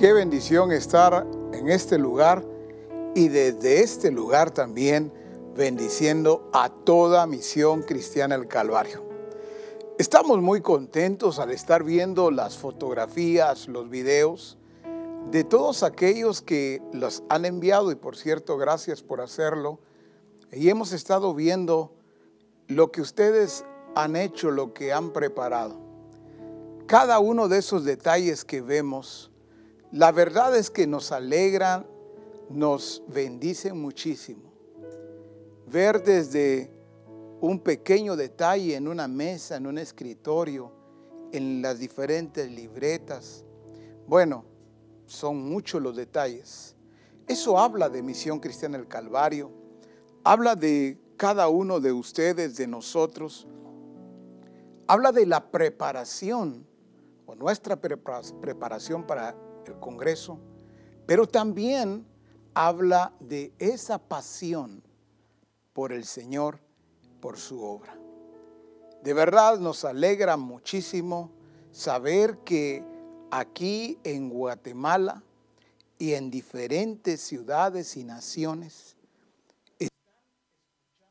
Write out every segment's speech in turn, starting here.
Qué bendición estar en este lugar y desde este lugar también bendiciendo a toda misión cristiana del Calvario. Estamos muy contentos al estar viendo las fotografías, los videos de todos aquellos que los han enviado y por cierto, gracias por hacerlo. Y hemos estado viendo lo que ustedes han hecho, lo que han preparado. Cada uno de esos detalles que vemos la verdad es que nos alegran, nos bendicen muchísimo. Ver desde un pequeño detalle en una mesa, en un escritorio, en las diferentes libretas. Bueno, son muchos los detalles. Eso habla de Misión Cristiana del Calvario, habla de cada uno de ustedes, de nosotros, habla de la preparación o nuestra preparación para el Congreso, pero también habla de esa pasión por el Señor, por su obra. De verdad nos alegra muchísimo saber que aquí en Guatemala y en diferentes ciudades y naciones están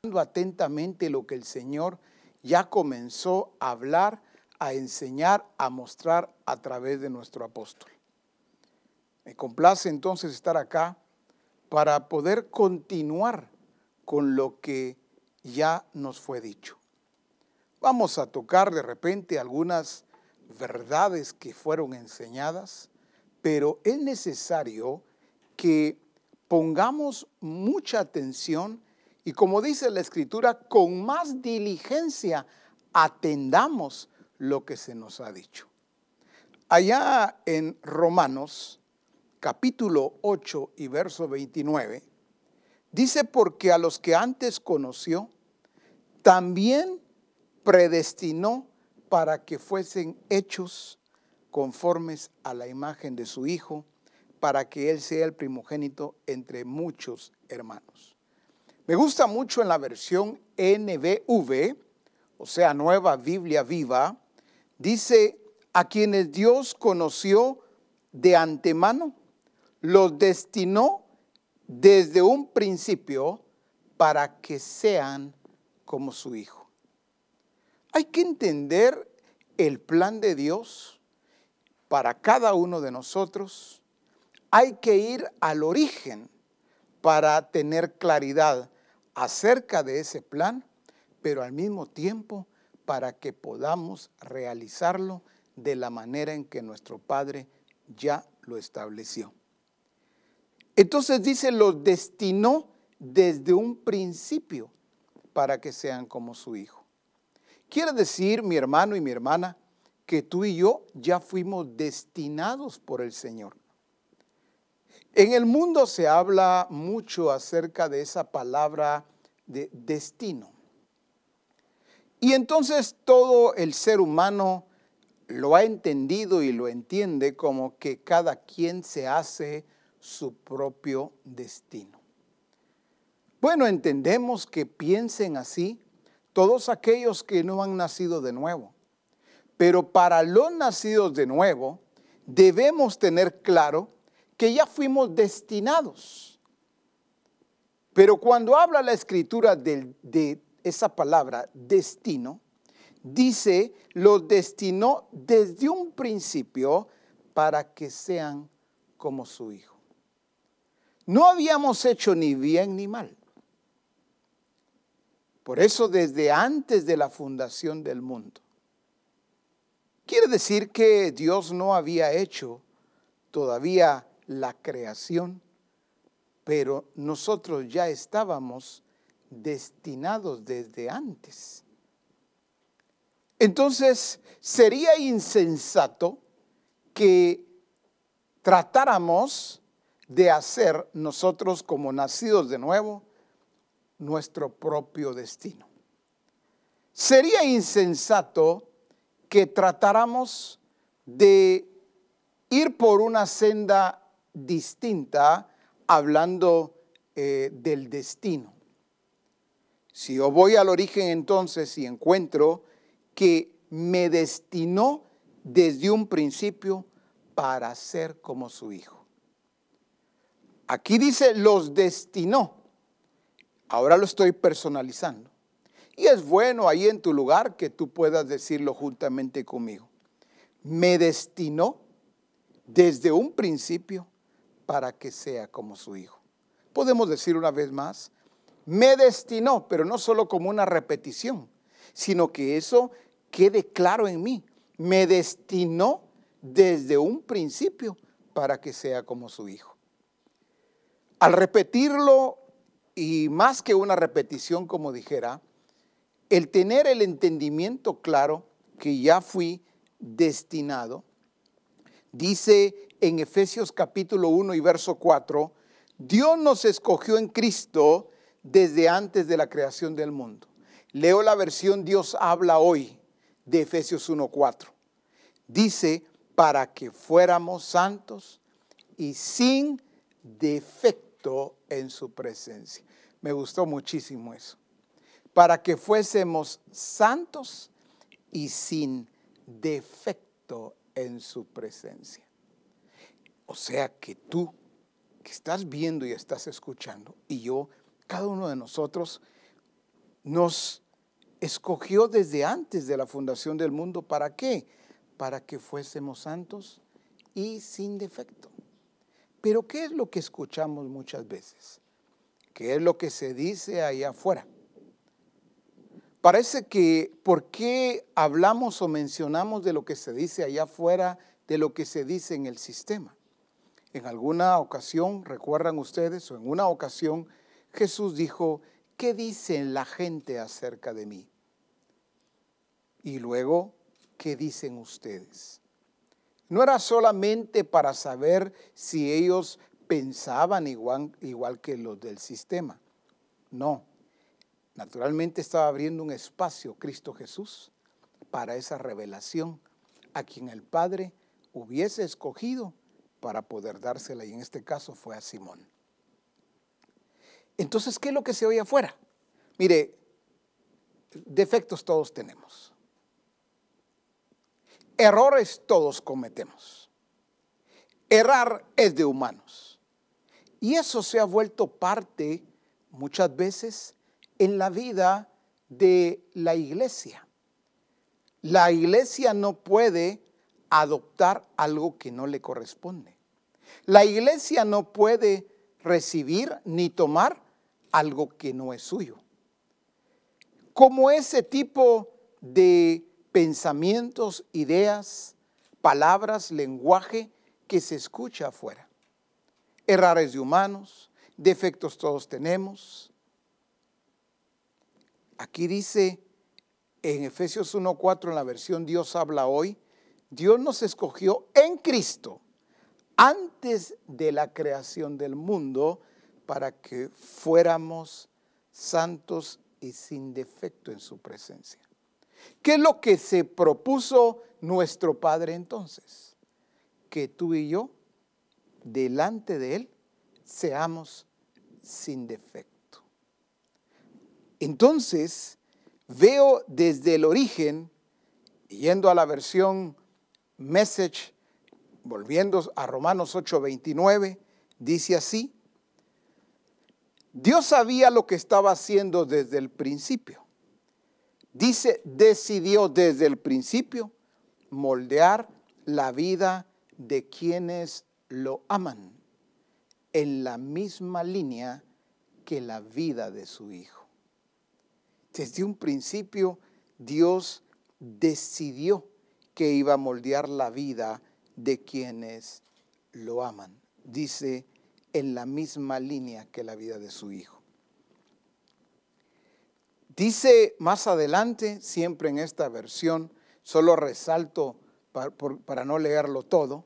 escuchando atentamente lo que el Señor ya comenzó a hablar, a enseñar, a mostrar a través de nuestro apóstol. Me complace entonces estar acá para poder continuar con lo que ya nos fue dicho. Vamos a tocar de repente algunas verdades que fueron enseñadas, pero es necesario que pongamos mucha atención y como dice la escritura, con más diligencia atendamos lo que se nos ha dicho. Allá en Romanos capítulo 8 y verso 29, dice, porque a los que antes conoció, también predestinó para que fuesen hechos conformes a la imagen de su Hijo, para que Él sea el primogénito entre muchos hermanos. Me gusta mucho en la versión NBV, o sea, Nueva Biblia Viva, dice, a quienes Dios conoció de antemano, los destinó desde un principio para que sean como su Hijo. Hay que entender el plan de Dios para cada uno de nosotros. Hay que ir al origen para tener claridad acerca de ese plan, pero al mismo tiempo para que podamos realizarlo de la manera en que nuestro Padre ya lo estableció. Entonces dice, los destinó desde un principio para que sean como su hijo. Quiere decir, mi hermano y mi hermana, que tú y yo ya fuimos destinados por el Señor. En el mundo se habla mucho acerca de esa palabra de destino. Y entonces todo el ser humano lo ha entendido y lo entiende como que cada quien se hace su propio destino. Bueno, entendemos que piensen así todos aquellos que no han nacido de nuevo. Pero para los nacidos de nuevo, debemos tener claro que ya fuimos destinados. Pero cuando habla la escritura de, esa palabra destino, dice, los destinó desde un principio para que sean como su hijo. No habíamos hecho ni bien ni mal. Por eso desde antes de la fundación del mundo. Quiere decir que Dios no había hecho todavía la creación, pero nosotros ya estábamos destinados desde antes. Entonces, sería insensato que tratáramos de hacer nosotros como nacidos de nuevo nuestro propio destino. Sería insensato que tratáramos de ir por una senda distinta hablando eh, del destino. Si yo voy al origen entonces y encuentro que me destinó desde un principio para ser como su Hijo. Aquí dice, los destinó. Ahora lo estoy personalizando. Y es bueno ahí en tu lugar que tú puedas decirlo juntamente conmigo. Me destinó desde un principio para que sea como su Hijo. Podemos decir una vez más, me destinó, pero no solo como una repetición, sino que eso quede claro en mí. Me destinó desde un principio para que sea como su Hijo. Al repetirlo, y más que una repetición, como dijera, el tener el entendimiento claro que ya fui destinado, dice en Efesios capítulo 1 y verso 4, Dios nos escogió en Cristo desde antes de la creación del mundo. Leo la versión Dios habla hoy de Efesios 1.4. Dice, para que fuéramos santos y sin defecto en su presencia. Me gustó muchísimo eso. Para que fuésemos santos y sin defecto en su presencia. O sea que tú que estás viendo y estás escuchando, y yo, cada uno de nosotros, nos escogió desde antes de la fundación del mundo. ¿Para qué? Para que fuésemos santos y sin defecto. Pero ¿qué es lo que escuchamos muchas veces? ¿Qué es lo que se dice allá afuera? Parece que, ¿por qué hablamos o mencionamos de lo que se dice allá afuera, de lo que se dice en el sistema? En alguna ocasión, recuerdan ustedes, o en una ocasión, Jesús dijo, ¿qué dice la gente acerca de mí? Y luego, ¿qué dicen ustedes? No era solamente para saber si ellos pensaban igual, igual que los del sistema. No. Naturalmente estaba abriendo un espacio Cristo Jesús para esa revelación a quien el Padre hubiese escogido para poder dársela y en este caso fue a Simón. Entonces, ¿qué es lo que se oye afuera? Mire, defectos todos tenemos. Errores todos cometemos. Errar es de humanos. Y eso se ha vuelto parte muchas veces en la vida de la iglesia. La iglesia no puede adoptar algo que no le corresponde. La iglesia no puede recibir ni tomar algo que no es suyo. Como ese tipo de pensamientos, ideas, palabras, lenguaje que se escucha afuera. Errores de humanos, defectos todos tenemos. Aquí dice en Efesios 1.4 en la versión Dios habla hoy, Dios nos escogió en Cristo antes de la creación del mundo para que fuéramos santos y sin defecto en su presencia. ¿Qué es lo que se propuso nuestro Padre entonces? Que tú y yo, delante de Él, seamos sin defecto. Entonces, veo desde el origen, yendo a la versión Message, volviendo a Romanos 8:29, dice así, Dios sabía lo que estaba haciendo desde el principio. Dice, decidió desde el principio moldear la vida de quienes lo aman en la misma línea que la vida de su Hijo. Desde un principio Dios decidió que iba a moldear la vida de quienes lo aman. Dice, en la misma línea que la vida de su hijo. Dice más adelante, siempre en esta versión, solo resalto para, no leerlo todo,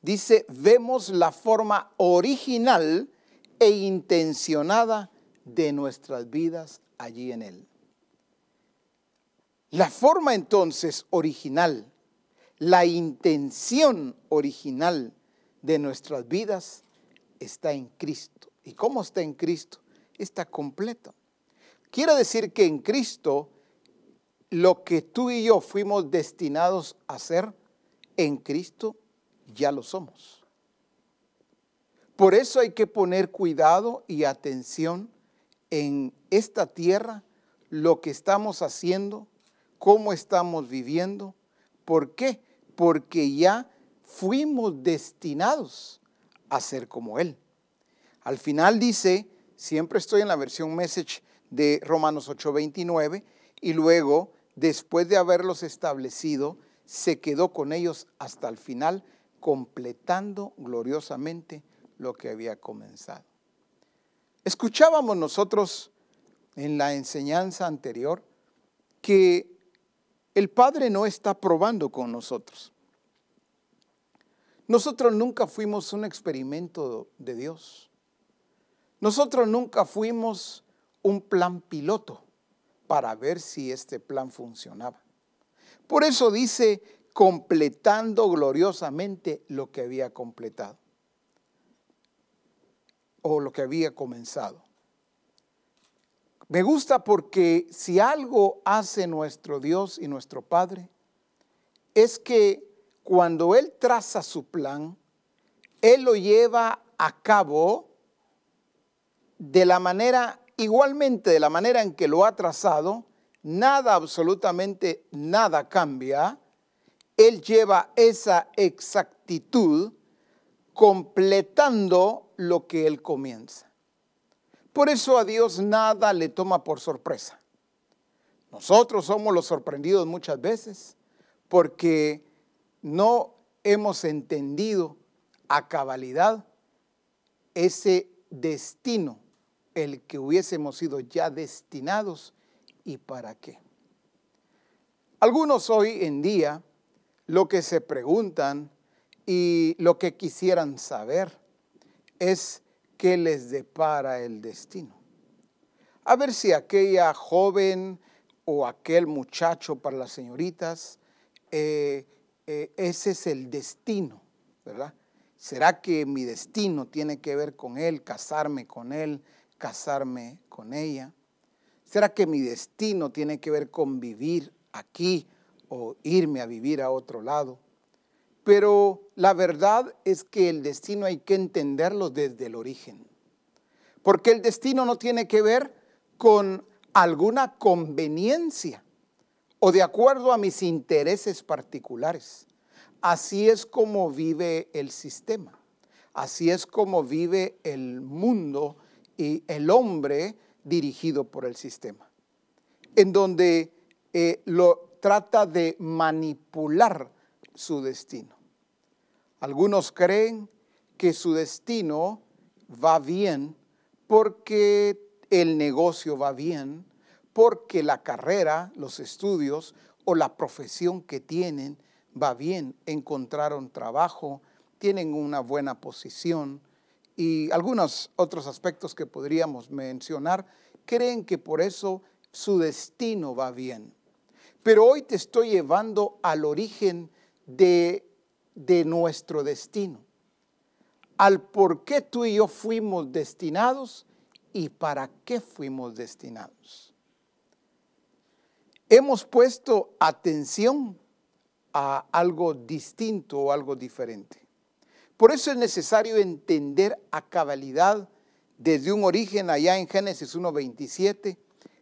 dice, vemos la forma original e intencionada de nuestras vidas allí en Él. La forma entonces original, la intención original de nuestras vidas está en Cristo. ¿Y cómo está en Cristo? Está completo. Quiere decir que en Cristo lo que tú y yo fuimos destinados a hacer, en Cristo ya lo somos. Por eso hay que poner cuidado y atención en esta tierra, lo que estamos haciendo, cómo estamos viviendo. ¿Por qué? Porque ya fuimos destinados a ser como Él. Al final dice, siempre estoy en la versión message de Romanos 8:29, y luego, después de haberlos establecido, se quedó con ellos hasta el final, completando gloriosamente lo que había comenzado. Escuchábamos nosotros en la enseñanza anterior que el Padre no está probando con nosotros. Nosotros nunca fuimos un experimento de Dios. Nosotros nunca fuimos un plan piloto para ver si este plan funcionaba. Por eso dice, completando gloriosamente lo que había completado o lo que había comenzado. Me gusta porque si algo hace nuestro Dios y nuestro Padre, es que cuando Él traza su plan, Él lo lleva a cabo de la manera, igualmente de la manera en que lo ha trazado, nada, absolutamente nada cambia. Él lleva esa exactitud completando lo que Él comienza. Por eso a Dios nada le toma por sorpresa. Nosotros somos los sorprendidos muchas veces porque no hemos entendido a cabalidad ese destino, el que hubiésemos sido ya destinados y para qué. Algunos hoy en día lo que se preguntan y lo que quisieran saber es qué les depara el destino. A ver si aquella joven o aquel muchacho para las señoritas eh, eh, ese es el destino, ¿verdad? ¿Será que mi destino tiene que ver con él, casarme con él, casarme con ella? ¿Será que mi destino tiene que ver con vivir aquí o irme a vivir a otro lado? Pero la verdad es que el destino hay que entenderlo desde el origen. Porque el destino no tiene que ver con alguna conveniencia o de acuerdo a mis intereses particulares. Así es como vive el sistema. Así es como vive el mundo y el hombre dirigido por el sistema. En donde eh, lo trata de manipular su destino. Algunos creen que su destino va bien porque el negocio va bien, porque la carrera, los estudios o la profesión que tienen va bien, encontraron trabajo, tienen una buena posición y algunos otros aspectos que podríamos mencionar, creen que por eso su destino va bien. Pero hoy te estoy llevando al origen de, de nuestro destino, al por qué tú y yo fuimos destinados y para qué fuimos destinados hemos puesto atención a algo distinto o algo diferente. Por eso es necesario entender a cabalidad desde un origen allá en Génesis 1.27.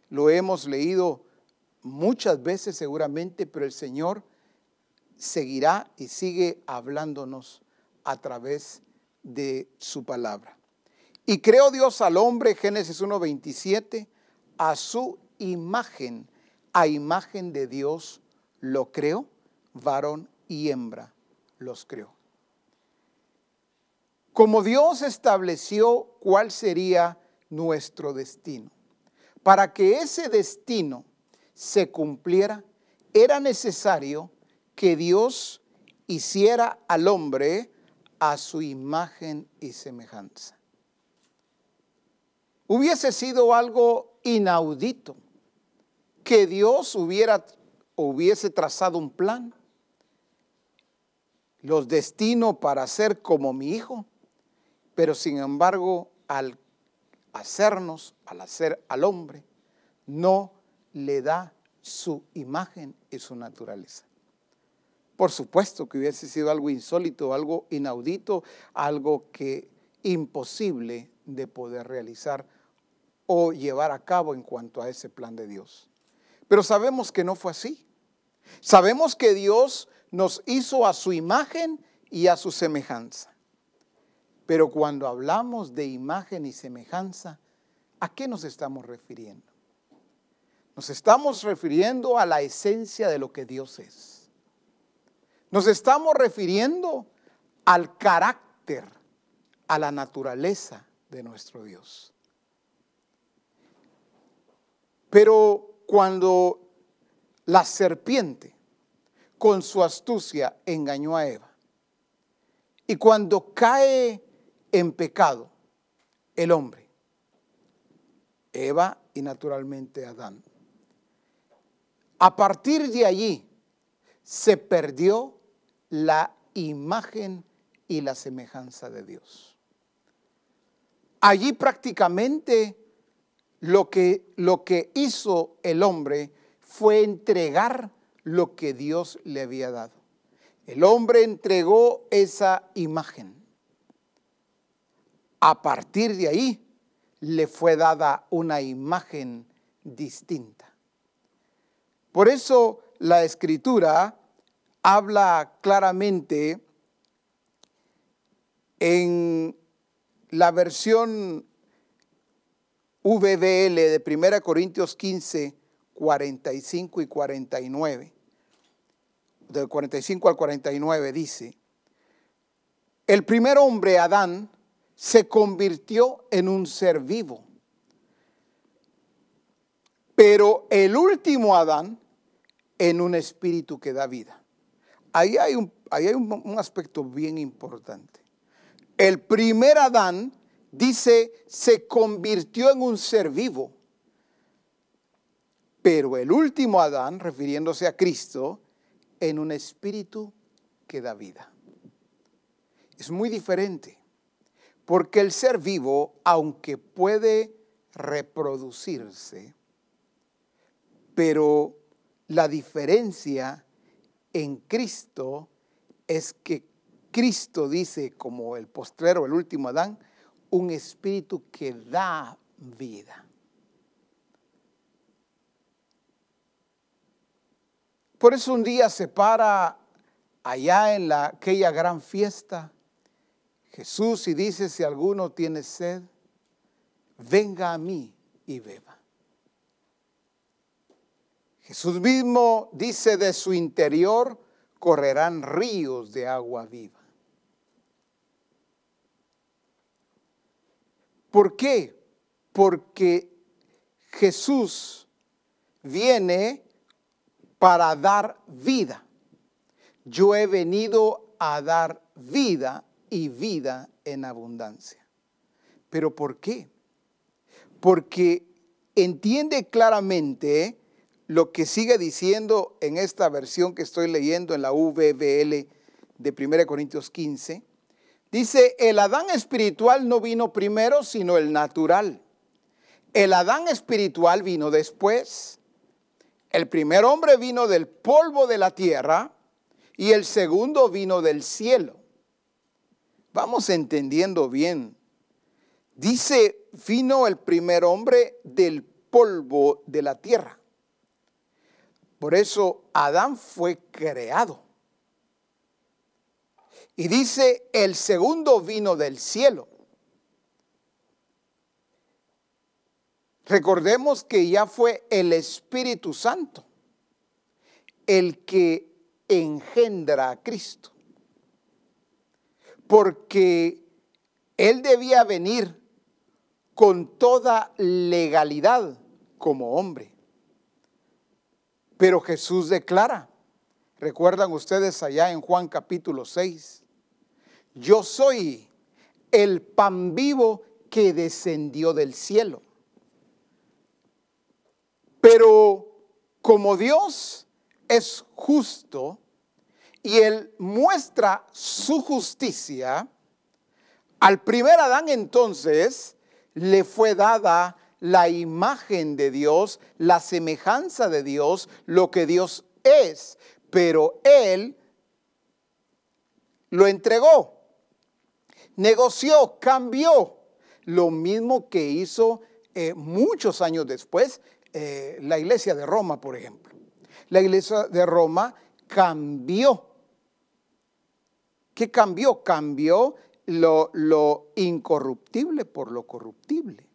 Lo hemos leído muchas veces seguramente, pero el Señor seguirá y sigue hablándonos a través de su palabra. Y creó Dios al hombre, Génesis 1.27, a su imagen a imagen de Dios lo creó, varón y hembra los creó. Como Dios estableció cuál sería nuestro destino, para que ese destino se cumpliera, era necesario que Dios hiciera al hombre a su imagen y semejanza. Hubiese sido algo inaudito que Dios hubiera hubiese trazado un plan, los destino para ser como mi hijo, pero sin embargo al hacernos, al hacer al hombre, no le da su imagen y su naturaleza. Por supuesto que hubiese sido algo insólito, algo inaudito, algo que imposible de poder realizar o llevar a cabo en cuanto a ese plan de Dios. Pero sabemos que no fue así. Sabemos que Dios nos hizo a su imagen y a su semejanza. Pero cuando hablamos de imagen y semejanza, ¿a qué nos estamos refiriendo? Nos estamos refiriendo a la esencia de lo que Dios es. Nos estamos refiriendo al carácter, a la naturaleza de nuestro Dios. Pero cuando la serpiente con su astucia engañó a Eva, y cuando cae en pecado el hombre, Eva y naturalmente Adán, a partir de allí se perdió la imagen y la semejanza de Dios. Allí prácticamente lo que, lo que hizo el hombre fue entregar lo que Dios le había dado. El hombre entregó esa imagen. A partir de ahí le fue dada una imagen distinta. Por eso la escritura habla claramente en la versión VBL de 1 Corintios 15, 45 y 49. Del 45 al 49 dice, el primer hombre, Adán, se convirtió en un ser vivo. Pero el último Adán en un espíritu que da vida. Ahí hay un, ahí hay un, un aspecto bien importante. El primer Adán dice, se convirtió en un ser vivo. Pero el último Adán, refiriéndose a Cristo, en un espíritu que da vida. Es muy diferente, porque el ser vivo, aunque puede reproducirse, pero la diferencia en Cristo es que Cristo dice, como el postrero, el último Adán, un espíritu que da vida. Por eso un día se para allá en la, aquella gran fiesta Jesús y dice, si alguno tiene sed, venga a mí y beba. Jesús mismo dice, de su interior correrán ríos de agua viva. ¿Por qué? Porque Jesús viene para dar vida. Yo he venido a dar vida y vida en abundancia. ¿Pero por qué? Porque entiende claramente lo que sigue diciendo en esta versión que estoy leyendo en la VBL de 1 Corintios 15, Dice, el Adán espiritual no vino primero, sino el natural. El Adán espiritual vino después. El primer hombre vino del polvo de la tierra y el segundo vino del cielo. Vamos entendiendo bien. Dice, vino el primer hombre del polvo de la tierra. Por eso Adán fue creado. Y dice, el segundo vino del cielo. Recordemos que ya fue el Espíritu Santo el que engendra a Cristo. Porque Él debía venir con toda legalidad como hombre. Pero Jesús declara, recuerdan ustedes allá en Juan capítulo 6, yo soy el pan vivo que descendió del cielo. Pero como Dios es justo y Él muestra su justicia, al primer Adán entonces le fue dada la imagen de Dios, la semejanza de Dios, lo que Dios es. Pero Él lo entregó, negoció, cambió. Lo mismo que hizo eh, muchos años después eh, la iglesia de Roma, por ejemplo. La iglesia de Roma cambió. ¿Qué cambió? Cambió lo, incorruptible por lo corruptible.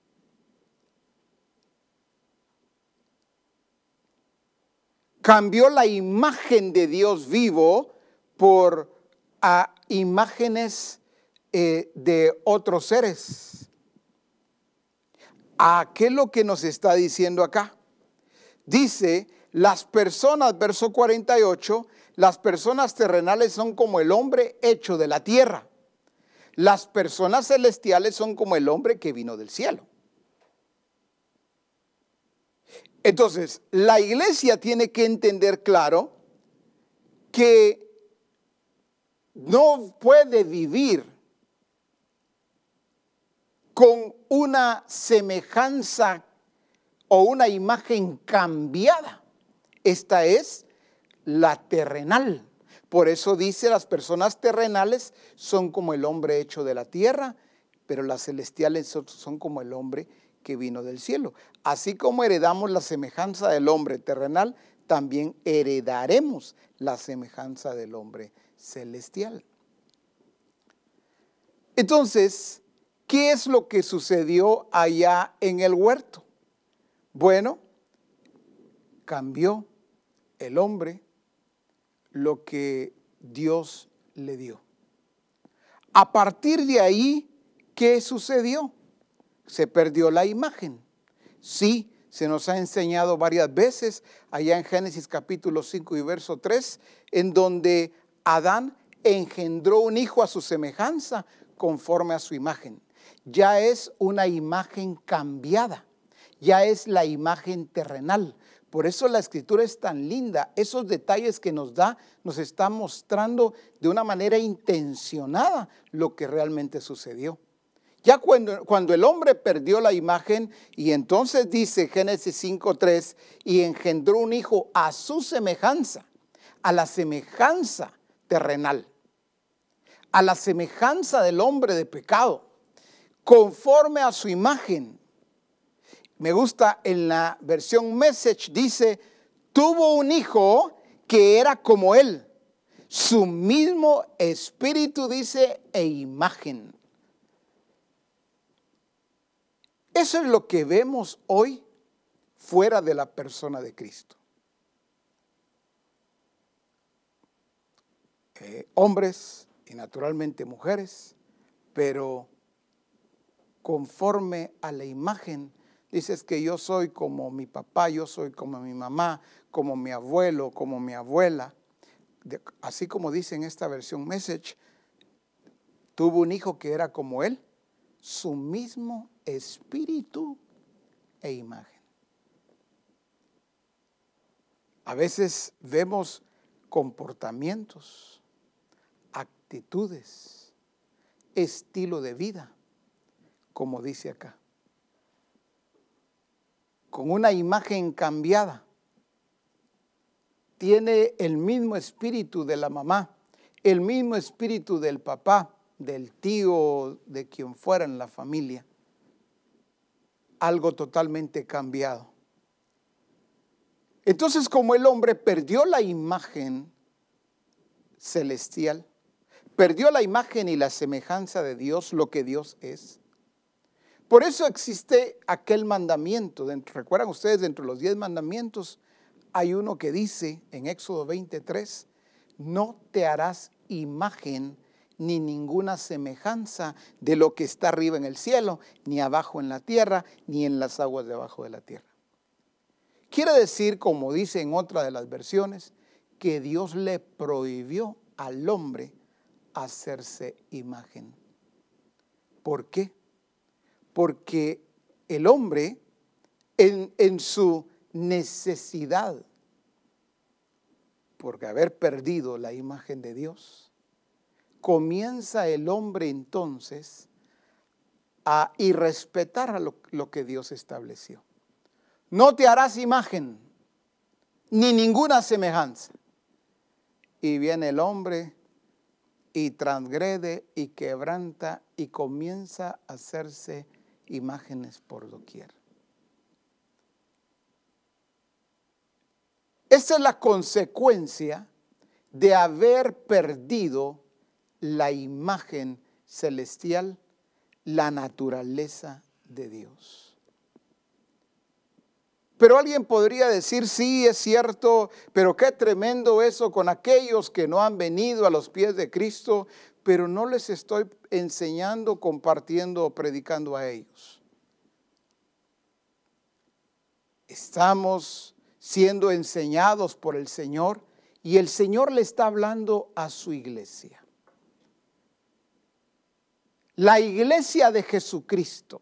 Cambió la imagen de Dios vivo por imágenes eh, de otros seres. ¿A qué es lo que nos está diciendo acá? Dice, las personas, verso 48, las personas terrenales son como el hombre hecho de la tierra. Las personas celestiales son como el hombre que vino del cielo. Entonces, la iglesia tiene que entender claro que no puede vivir con una semejanza o una imagen cambiada. Esta es la terrenal. Por eso dice las personas terrenales son como el hombre hecho de la tierra, pero las celestiales son como el hombre que vino del cielo. Así como heredamos la semejanza del hombre terrenal, también heredaremos la semejanza del hombre celestial. Entonces, ¿qué es lo que sucedió allá en el huerto? Bueno, cambió el hombre lo que Dios le dio. A partir de ahí, ¿qué sucedió? Se perdió la imagen. Sí, se nos ha enseñado varias veces allá en Génesis capítulo 5 y verso 3, en donde Adán engendró un hijo a su semejanza conforme a su imagen. Ya es una imagen cambiada, ya es la imagen terrenal. Por eso la escritura es tan linda. Esos detalles que nos da nos está mostrando de una manera intencionada lo que realmente sucedió. Ya cuando, cuando el hombre perdió la imagen y entonces dice Génesis 5.3 y engendró un hijo a su semejanza, a la semejanza terrenal, a la semejanza del hombre de pecado, conforme a su imagen. Me gusta en la versión Message, dice, tuvo un hijo que era como él, su mismo espíritu, dice, e imagen. Eso es lo que vemos hoy fuera de la persona de Cristo. Eh, hombres y naturalmente mujeres, pero conforme a la imagen, dices que yo soy como mi papá, yo soy como mi mamá, como mi abuelo, como mi abuela. así como dice en esta versión Message, tuvo un hijo que era como él, su mismo espíritu e imagen. A veces vemos comportamientos actitudes, estilo de vida, como dice acá. Con una imagen cambiada. Tiene el mismo espíritu de la mamá, el mismo espíritu del papá, del tío, de quien fuera en la familia. Algo totalmente cambiado. Entonces, como el hombre perdió la imagen celestial, perdió la imagen y la semejanza de Dios, lo que Dios es. Por eso existe aquel mandamiento. Recuerdan ustedes, dentro de los diez mandamientos hay uno que dice en Éxodo 23, no te harás imagen ni ninguna semejanza de lo que está arriba en el cielo, ni abajo en la tierra, ni en las aguas debajo de la tierra. Quiere decir, como dice en otra de las versiones, que Dios le prohibió al hombre hacerse imagen. ¿Por qué? Porque el hombre en, en su necesidad, porque haber perdido la imagen de Dios, comienza el hombre entonces a irrespetar a lo, lo, que Dios estableció. No te harás imagen, ni ninguna semejanza. Y viene el hombre y transgrede y quebranta y comienza a hacerse imágenes por doquier. Esa es la consecuencia de haber perdido la imagen celestial, la naturaleza de Dios. Pero alguien podría decir, sí, es cierto, pero qué tremendo eso con aquellos que no han venido a los pies de Cristo, pero no les estoy enseñando, compartiendo o predicando a ellos. Estamos siendo enseñados por el Señor y el Señor le está hablando a su iglesia. La iglesia de Jesucristo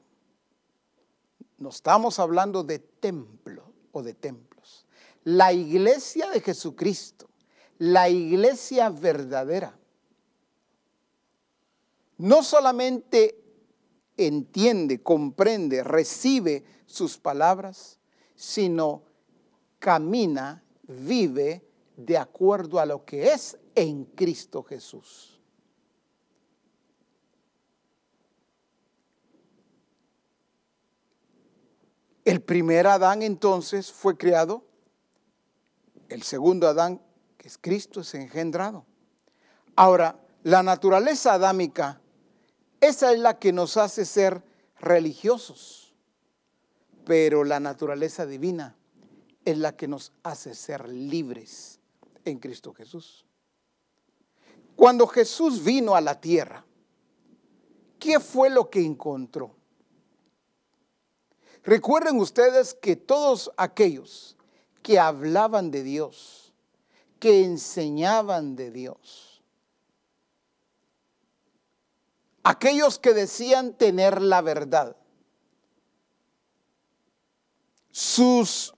no estamos hablando de templo o de templos. La iglesia de Jesucristo, la iglesia verdadera, no solamente entiende, comprende, recibe sus palabras, sino camina, vive de acuerdo a lo que es en Cristo Jesús. El primer Adán entonces fue creado, el segundo Adán, que es Cristo, es engendrado. Ahora, la naturaleza adámica, esa es la que nos hace ser religiosos, pero la naturaleza divina es la que nos hace ser libres en Cristo Jesús. Cuando Jesús vino a la tierra, ¿qué fue lo que encontró? Recuerden ustedes que todos aquellos que hablaban de Dios, que enseñaban de Dios, aquellos que decían tener la verdad, sus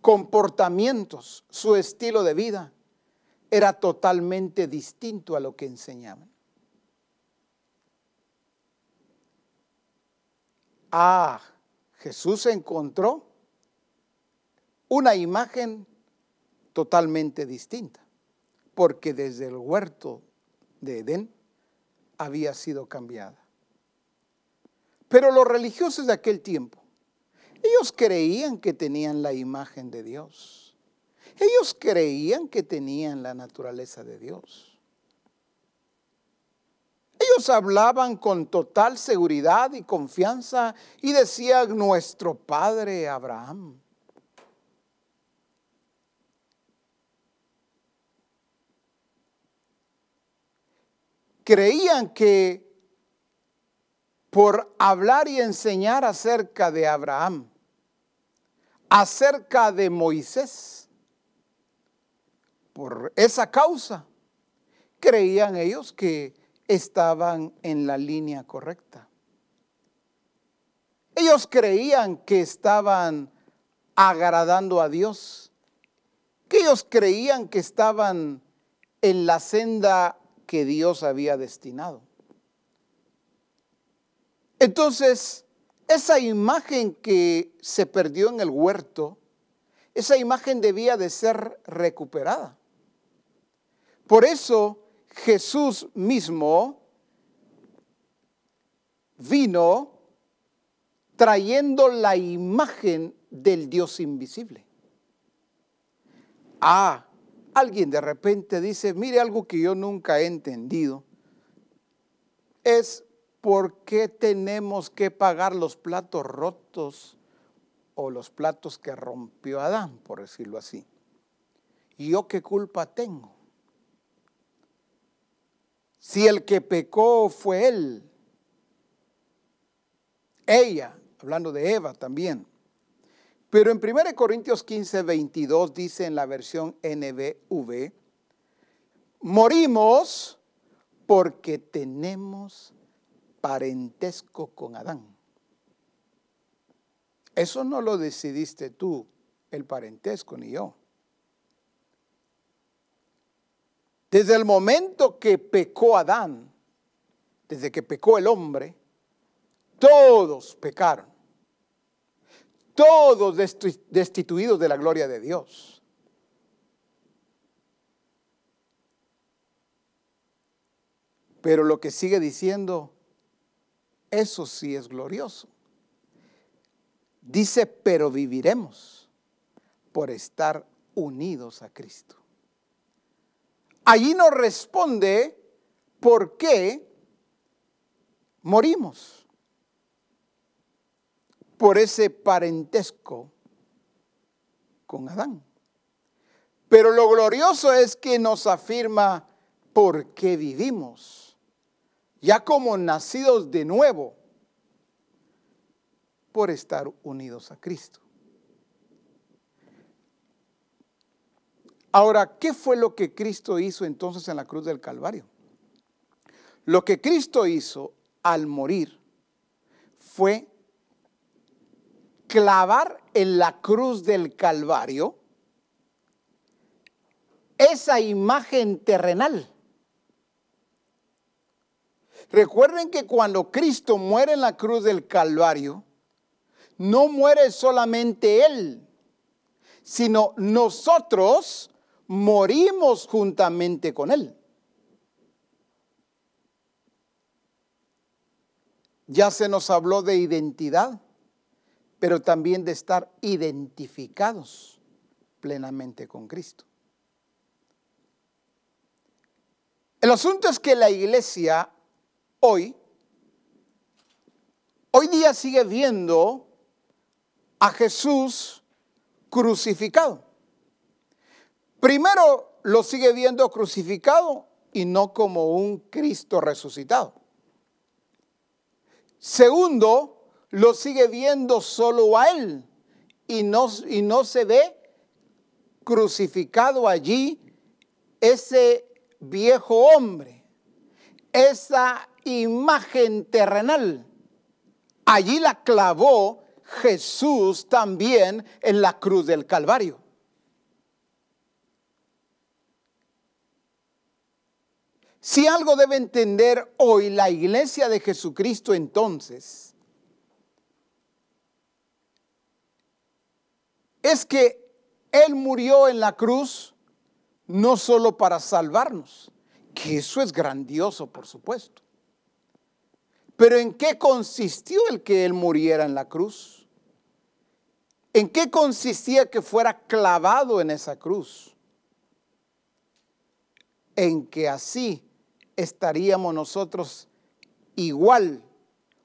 comportamientos, su estilo de vida era totalmente distinto a lo que enseñaban. Ah, Jesús encontró una imagen totalmente distinta, porque desde el huerto de Edén había sido cambiada. Pero los religiosos de aquel tiempo, ellos creían que tenían la imagen de Dios. Ellos creían que tenían la naturaleza de Dios. Ellos hablaban con total seguridad y confianza y decían nuestro padre Abraham. Creían que por hablar y enseñar acerca de Abraham, acerca de Moisés, por esa causa, creían ellos que estaban en la línea correcta. Ellos creían que estaban agradando a Dios, que ellos creían que estaban en la senda que Dios había destinado. Entonces, esa imagen que se perdió en el huerto, esa imagen debía de ser recuperada. Por eso Jesús mismo vino trayendo la imagen del Dios invisible. Ah, alguien de repente dice, mire algo que yo nunca he entendido, es por qué tenemos que pagar los platos rotos o los platos que rompió Adán, por decirlo así. ¿Y yo qué culpa tengo? Si el que pecó fue él, ella, hablando de Eva también. Pero en 1 Corintios 15, 22 dice en la versión NBV, morimos porque tenemos parentesco con Adán. Eso no lo decidiste tú, el parentesco, ni yo. Desde el momento que pecó Adán, desde que pecó el hombre, todos pecaron. Todos destituidos de la gloria de Dios. Pero lo que sigue diciendo, eso sí es glorioso. Dice, pero viviremos por estar unidos a Cristo. Allí nos responde por qué morimos. Por ese parentesco con Adán. Pero lo glorioso es que nos afirma por qué vivimos. Ya como nacidos de nuevo por estar unidos a Cristo. Ahora, ¿qué fue lo que Cristo hizo entonces en la cruz del Calvario? Lo que Cristo hizo al morir fue clavar en la cruz del Calvario esa imagen terrenal. Recuerden que cuando Cristo muere en la cruz del Calvario, no muere solamente Él, sino nosotros morimos juntamente con Él. Ya se nos habló de identidad, pero también de estar identificados plenamente con Cristo. El asunto es que la iglesia hoy, hoy día sigue viendo a Jesús crucificado. Primero lo sigue viendo crucificado y no como un Cristo resucitado. Segundo, lo sigue viendo solo a Él y no, y no se ve crucificado allí ese viejo hombre, esa imagen terrenal. Allí la clavó Jesús también en la cruz del Calvario. Si algo debe entender hoy la iglesia de Jesucristo entonces, es que Él murió en la cruz no solo para salvarnos, que eso es grandioso, por supuesto. Pero ¿en qué consistió el que Él muriera en la cruz? ¿En qué consistía que fuera clavado en esa cruz? En que así estaríamos nosotros igual,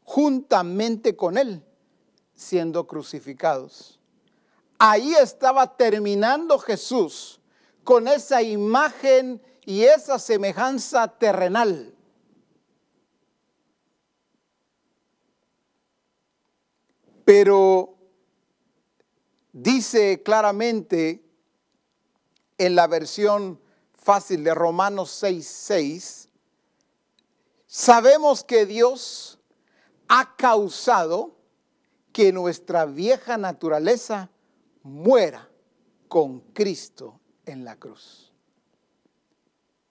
juntamente con Él, siendo crucificados. Ahí estaba terminando Jesús con esa imagen y esa semejanza terrenal. Pero dice claramente en la versión fácil de Romanos 6:6, sabemos que Dios ha causado que nuestra vieja naturaleza muera con Cristo en la cruz.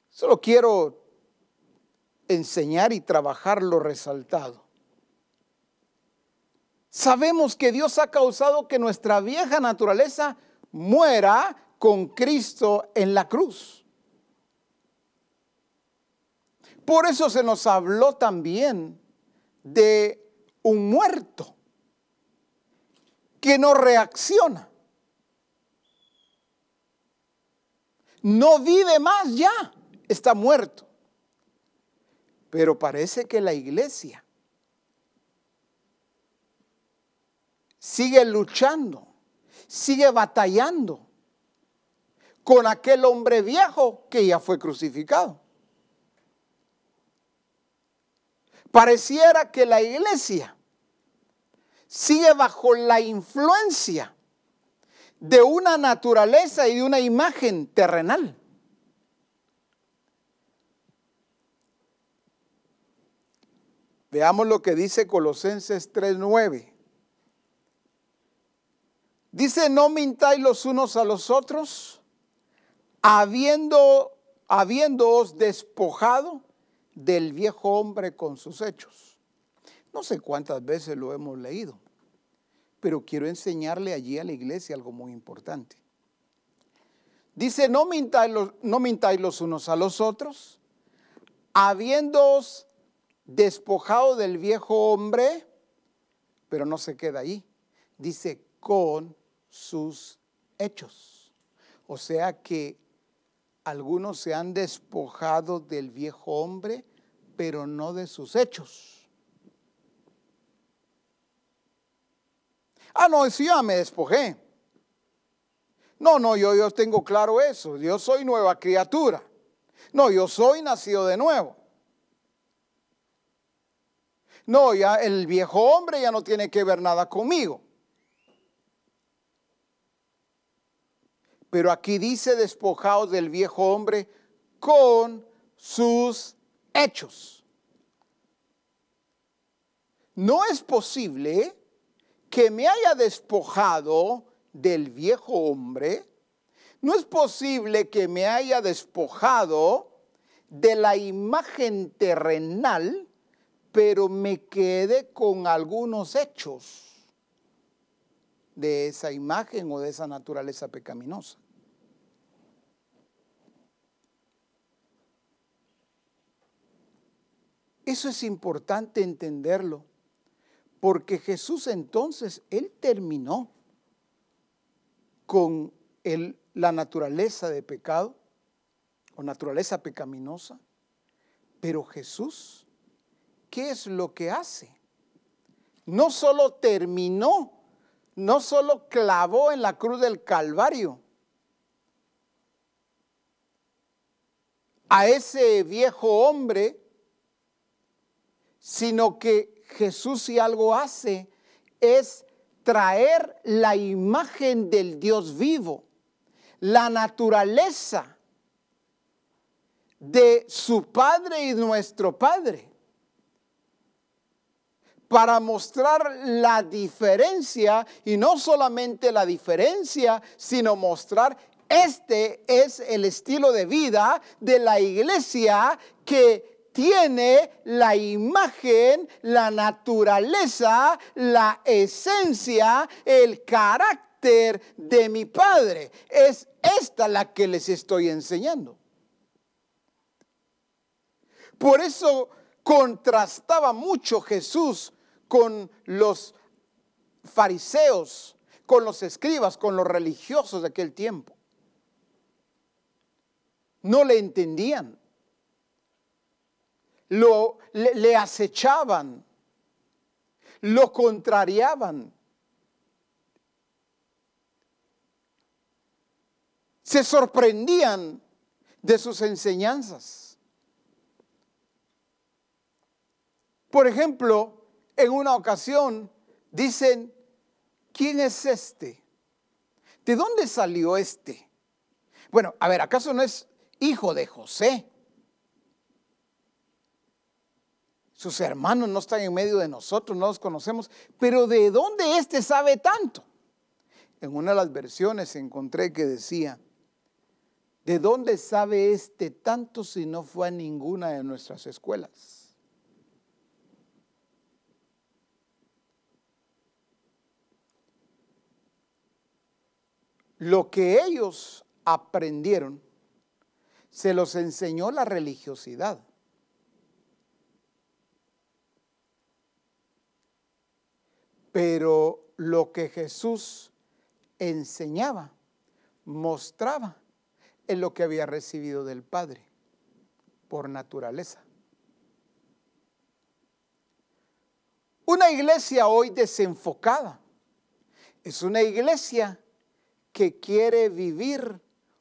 Solo quiero enseñar y trabajar lo resaltado. Sabemos que Dios ha causado que nuestra vieja naturaleza muera con Cristo en la cruz. Por eso se nos habló también de un muerto que no reacciona. No vive más ya, está muerto. Pero parece que la iglesia sigue luchando, sigue batallando con aquel hombre viejo que ya fue crucificado. Pareciera que la iglesia sigue bajo la influencia de una naturaleza y de una imagen terrenal. Veamos lo que dice Colosenses 3:9. Dice, no mintáis los unos a los otros, habiendo, habiéndoos despojado del viejo hombre con sus hechos. No sé cuántas veces lo hemos leído, pero quiero enseñarle allí a la iglesia algo muy importante. Dice, no mintáis los, no mintáis los unos a los otros, habiéndoos despojado del viejo hombre, pero no se queda ahí. Dice con sus hechos. O sea que algunos se han despojado del viejo hombre, pero no de sus hechos. Ah, no, si ya me despojé. No, no, yo, yo tengo claro eso. Yo soy nueva criatura. No, yo soy nacido de nuevo. No, ya el viejo hombre ya no tiene que ver nada conmigo. Pero aquí dice despojados del viejo hombre con sus hechos. No es posible que me haya despojado del viejo hombre. No es posible que me haya despojado de la imagen terrenal pero me quedé con algunos hechos de esa imagen o de esa naturaleza pecaminosa. Eso es importante entenderlo, porque Jesús entonces, Él terminó con la naturaleza de pecado o naturaleza pecaminosa, pero Jesús ¿qué es lo que hace? No solo terminó, no solo clavó en la cruz del Calvario a ese viejo hombre, sino que Jesús si algo hace es traer la imagen del Dios vivo, la naturaleza de su Padre y nuestro Padre para mostrar la diferencia y no solamente la diferencia, sino mostrar este es el estilo de vida de la iglesia que tiene la imagen, la naturaleza, la esencia, el carácter de mi Padre. Es esta la que les estoy enseñando. Por eso contrastaba mucho Jesús con los fariseos, con los escribas, con los religiosos de aquel tiempo. No le entendían. Lo, le, acechaban, lo contrariaban. Se sorprendían de sus enseñanzas. Por ejemplo, en una ocasión dicen, ¿quién es este? ¿De dónde salió este? Bueno, a ver, ¿acaso no es hijo de José? Sus hermanos no están en medio de nosotros, no los conocemos, pero ¿de dónde este sabe tanto? En una de las versiones encontré que decía, ¿de dónde sabe este tanto si no fue a ninguna de nuestras escuelas? Lo que ellos aprendieron se los enseñó la religiosidad. Pero lo que Jesús enseñaba, mostraba, en lo que había recibido del Padre por naturaleza. Una iglesia hoy desenfocada es una iglesia que quiere vivir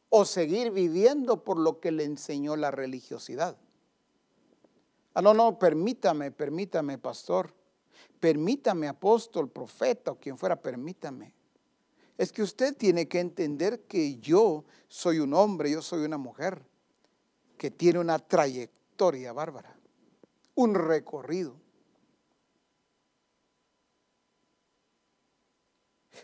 o seguir viviendo por lo que le enseñó la religiosidad. Ah, no, no, permítame, permítame, pastor. Permítame, apóstol, profeta o quien fuera, permítame. Es que usted tiene que entender que yo soy un hombre, yo soy una mujer que tiene una trayectoria bárbara, un recorrido.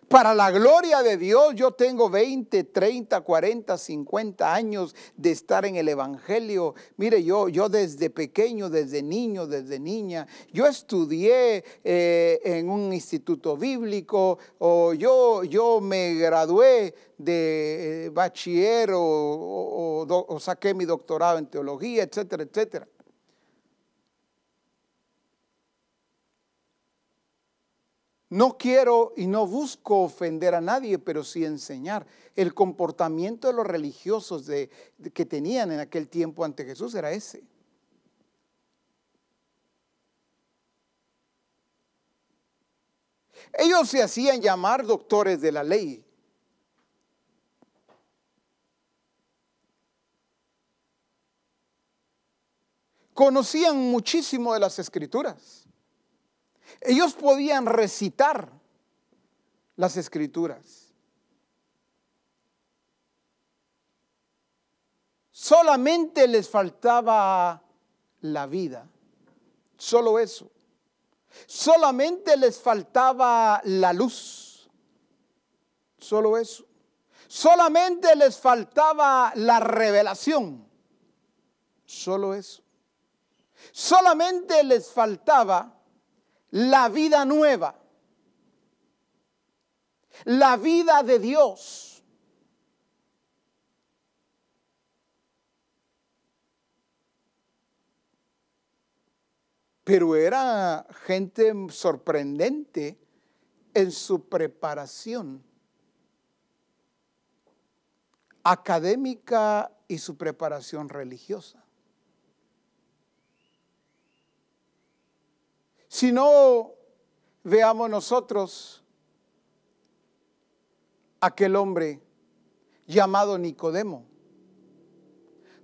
Para la gloria de Dios, yo tengo 20, 30, 40, 50 años de estar en el Evangelio. Mire, yo, yo desde pequeño, desde niño, desde niña, yo estudié eh, en un instituto bíblico o yo, yo me gradué de eh, bachiller o, o saqué mi doctorado en teología, etcétera, etcétera. No quiero y no busco ofender a nadie, pero sí enseñar. El comportamiento de los religiosos que tenían en aquel tiempo ante Jesús era ese. Ellos se hacían llamar doctores de la ley. Conocían muchísimo de las escrituras. Ellos podían recitar las escrituras. Solamente les faltaba la vida. Solo eso. Solamente les faltaba la luz. Solo eso. Solamente les faltaba la revelación. Solo eso. Solamente les faltaba la vida nueva, la vida de Dios. Pero era gente sorprendente en su preparación académica y su preparación religiosa. Si no, veamos nosotros aquel hombre llamado Nicodemo.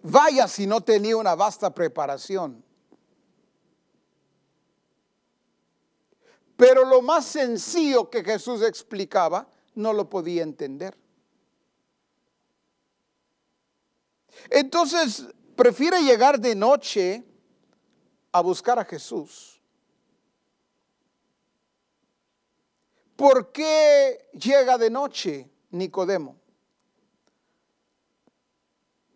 Vaya si no tenía una vasta preparación. Pero lo más sencillo que Jesús explicaba no lo podía entender. Entonces prefiere llegar de noche a buscar a Jesús ¿Por qué llega de noche Nicodemo?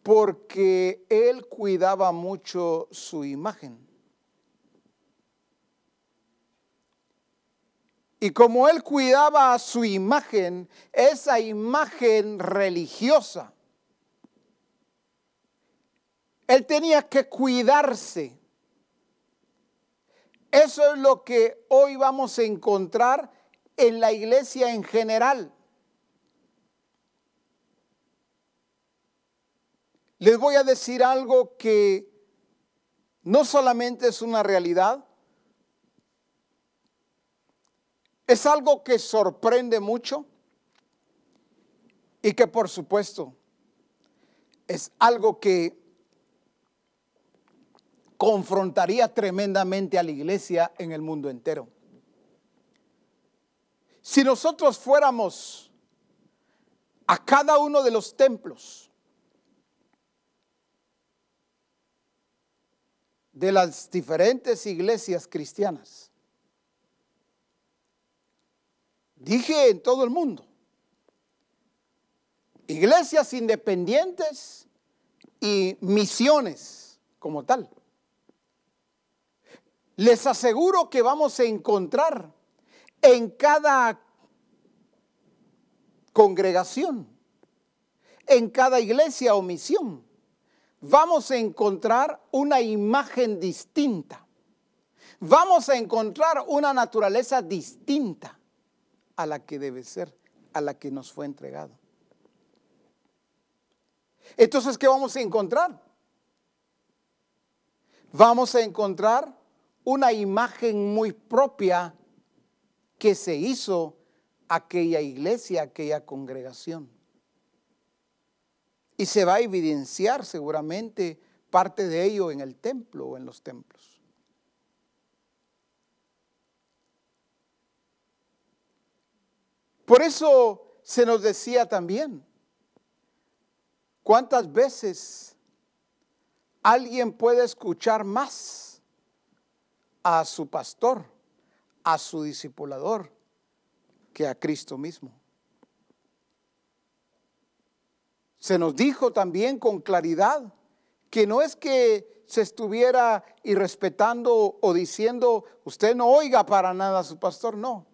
Porque él cuidaba mucho su imagen. Y como él cuidaba su imagen, esa imagen religiosa, él tenía que cuidarse. Eso es lo que hoy vamos a encontrar en la iglesia en general. Les voy a decir algo que no solamente es una realidad, es algo que sorprende mucho y que por supuesto es algo que confrontaría tremendamente a la iglesia en el mundo entero. Si nosotros fuéramos a cada uno de los templos de las diferentes iglesias cristianas, dije en todo el mundo, iglesias independientes y misiones como tal. Les aseguro que vamos a encontrar en cada congregación, en cada iglesia o misión, vamos a encontrar una imagen distinta. Vamos a encontrar una naturaleza distinta a la que debe ser, a la que nos fue entregado. Entonces, ¿qué vamos a encontrar? Vamos a encontrar una imagen muy propia que se hizo aquella iglesia, aquella congregación. Y se va a evidenciar seguramente parte de ello en el templo o en los templos. Por eso se nos decía también, ¿cuántas veces alguien puede escuchar más a su pastor? A su discipulador que a Cristo mismo. Se nos dijo también con claridad que no es que se estuviera irrespetando o diciendo, usted no oiga para nada a su pastor, no.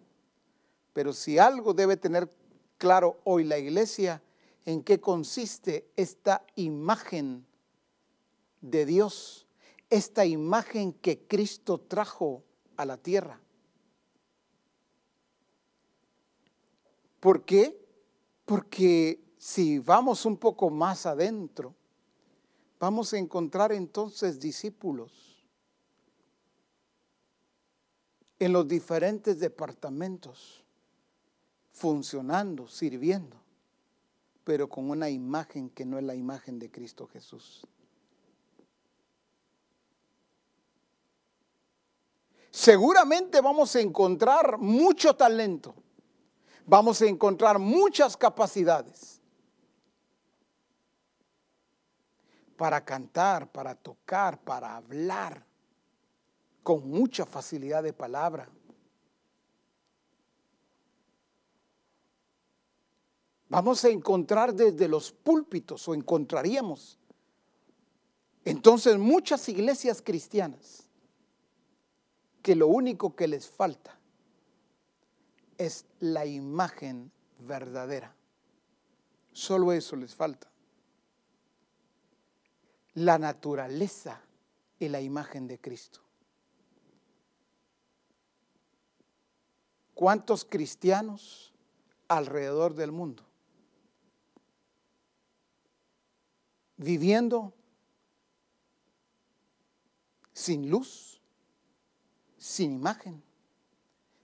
Pero si algo debe tener claro hoy la iglesia, en qué consiste esta imagen de Dios, esta imagen que Cristo trajo a la tierra. ¿Por qué? Porque si vamos un poco más adentro, vamos a encontrar entonces discípulos en los diferentes departamentos, funcionando, sirviendo, pero con una imagen que no es la imagen de Cristo Jesús. Seguramente vamos a encontrar mucho talento, vamos a encontrar muchas capacidades para cantar, para tocar, para hablar con mucha facilidad de palabra. Vamos a encontrar desde los púlpitos o encontraríamos entonces muchas iglesias cristianas que lo único que les falta es la imagen verdadera. Solo eso les falta. La naturaleza y la imagen de Cristo. ¿Cuántos cristianos alrededor del mundo viviendo sin luz, sin imagen,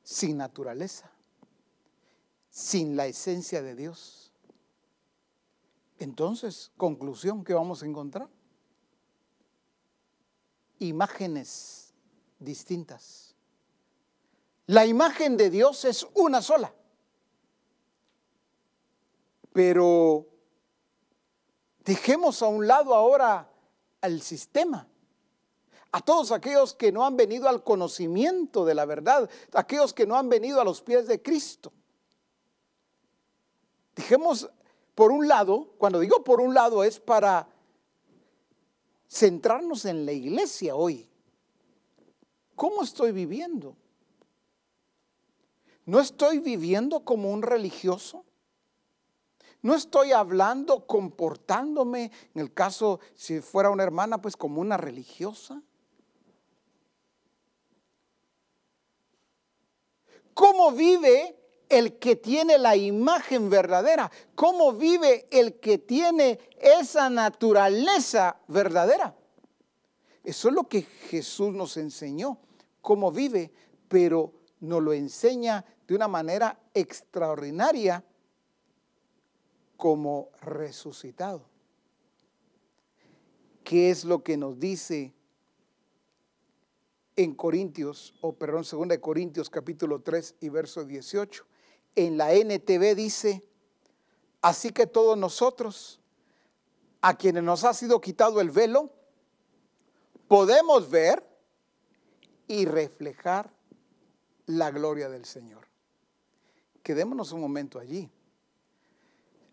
sin naturaleza, sin la esencia de Dios? Entonces, conclusión que vamos a encontrar. Imágenes distintas la imagen de Dios es una sola. Pero dejemos a un lado ahora al sistema. A todos aquellos que no han venido al conocimiento de la verdad, aquellos que no han venido a los pies de Cristo. Dejemos por un lado, cuando digo por un lado es para centrarnos en la iglesia hoy. ¿Cómo estoy viviendo? ¿No estoy viviendo como un religioso? ¿No estoy hablando, comportándome, en el caso si fuera una hermana, pues como una religiosa? ¿Cómo vive el que tiene la imagen verdadera? ¿Cómo vive el que tiene esa naturaleza verdadera? Eso es lo que Jesús nos enseñó, cómo vive, pero nos lo enseña de una manera extraordinaria como resucitado. ¿Qué es lo que nos dice en Corintios, o perdón, 2 Corintios capítulo 3 y verso 18? En la NTV dice, así que todos nosotros, a quienes nos ha sido quitado el velo, podemos ver y reflejar la gloria del Señor. Quedémonos un momento allí.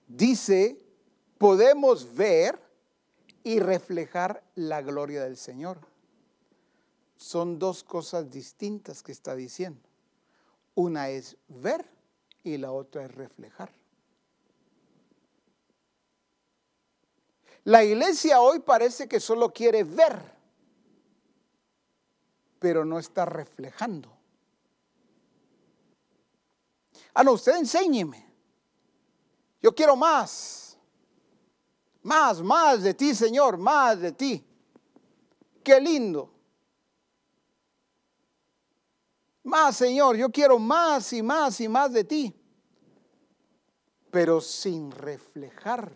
Dice, podemos ver y reflejar la gloria del Señor. Son dos cosas distintas que está diciendo. Una es ver y la otra es reflejar. La iglesia hoy parece que solo quiere ver, pero no está reflejando. Ah, no, usted enséñeme. Yo quiero más. Más, más de ti, Señor, más de ti. Qué lindo. Más, Señor, yo quiero más y más y más de ti. Pero sin reflejar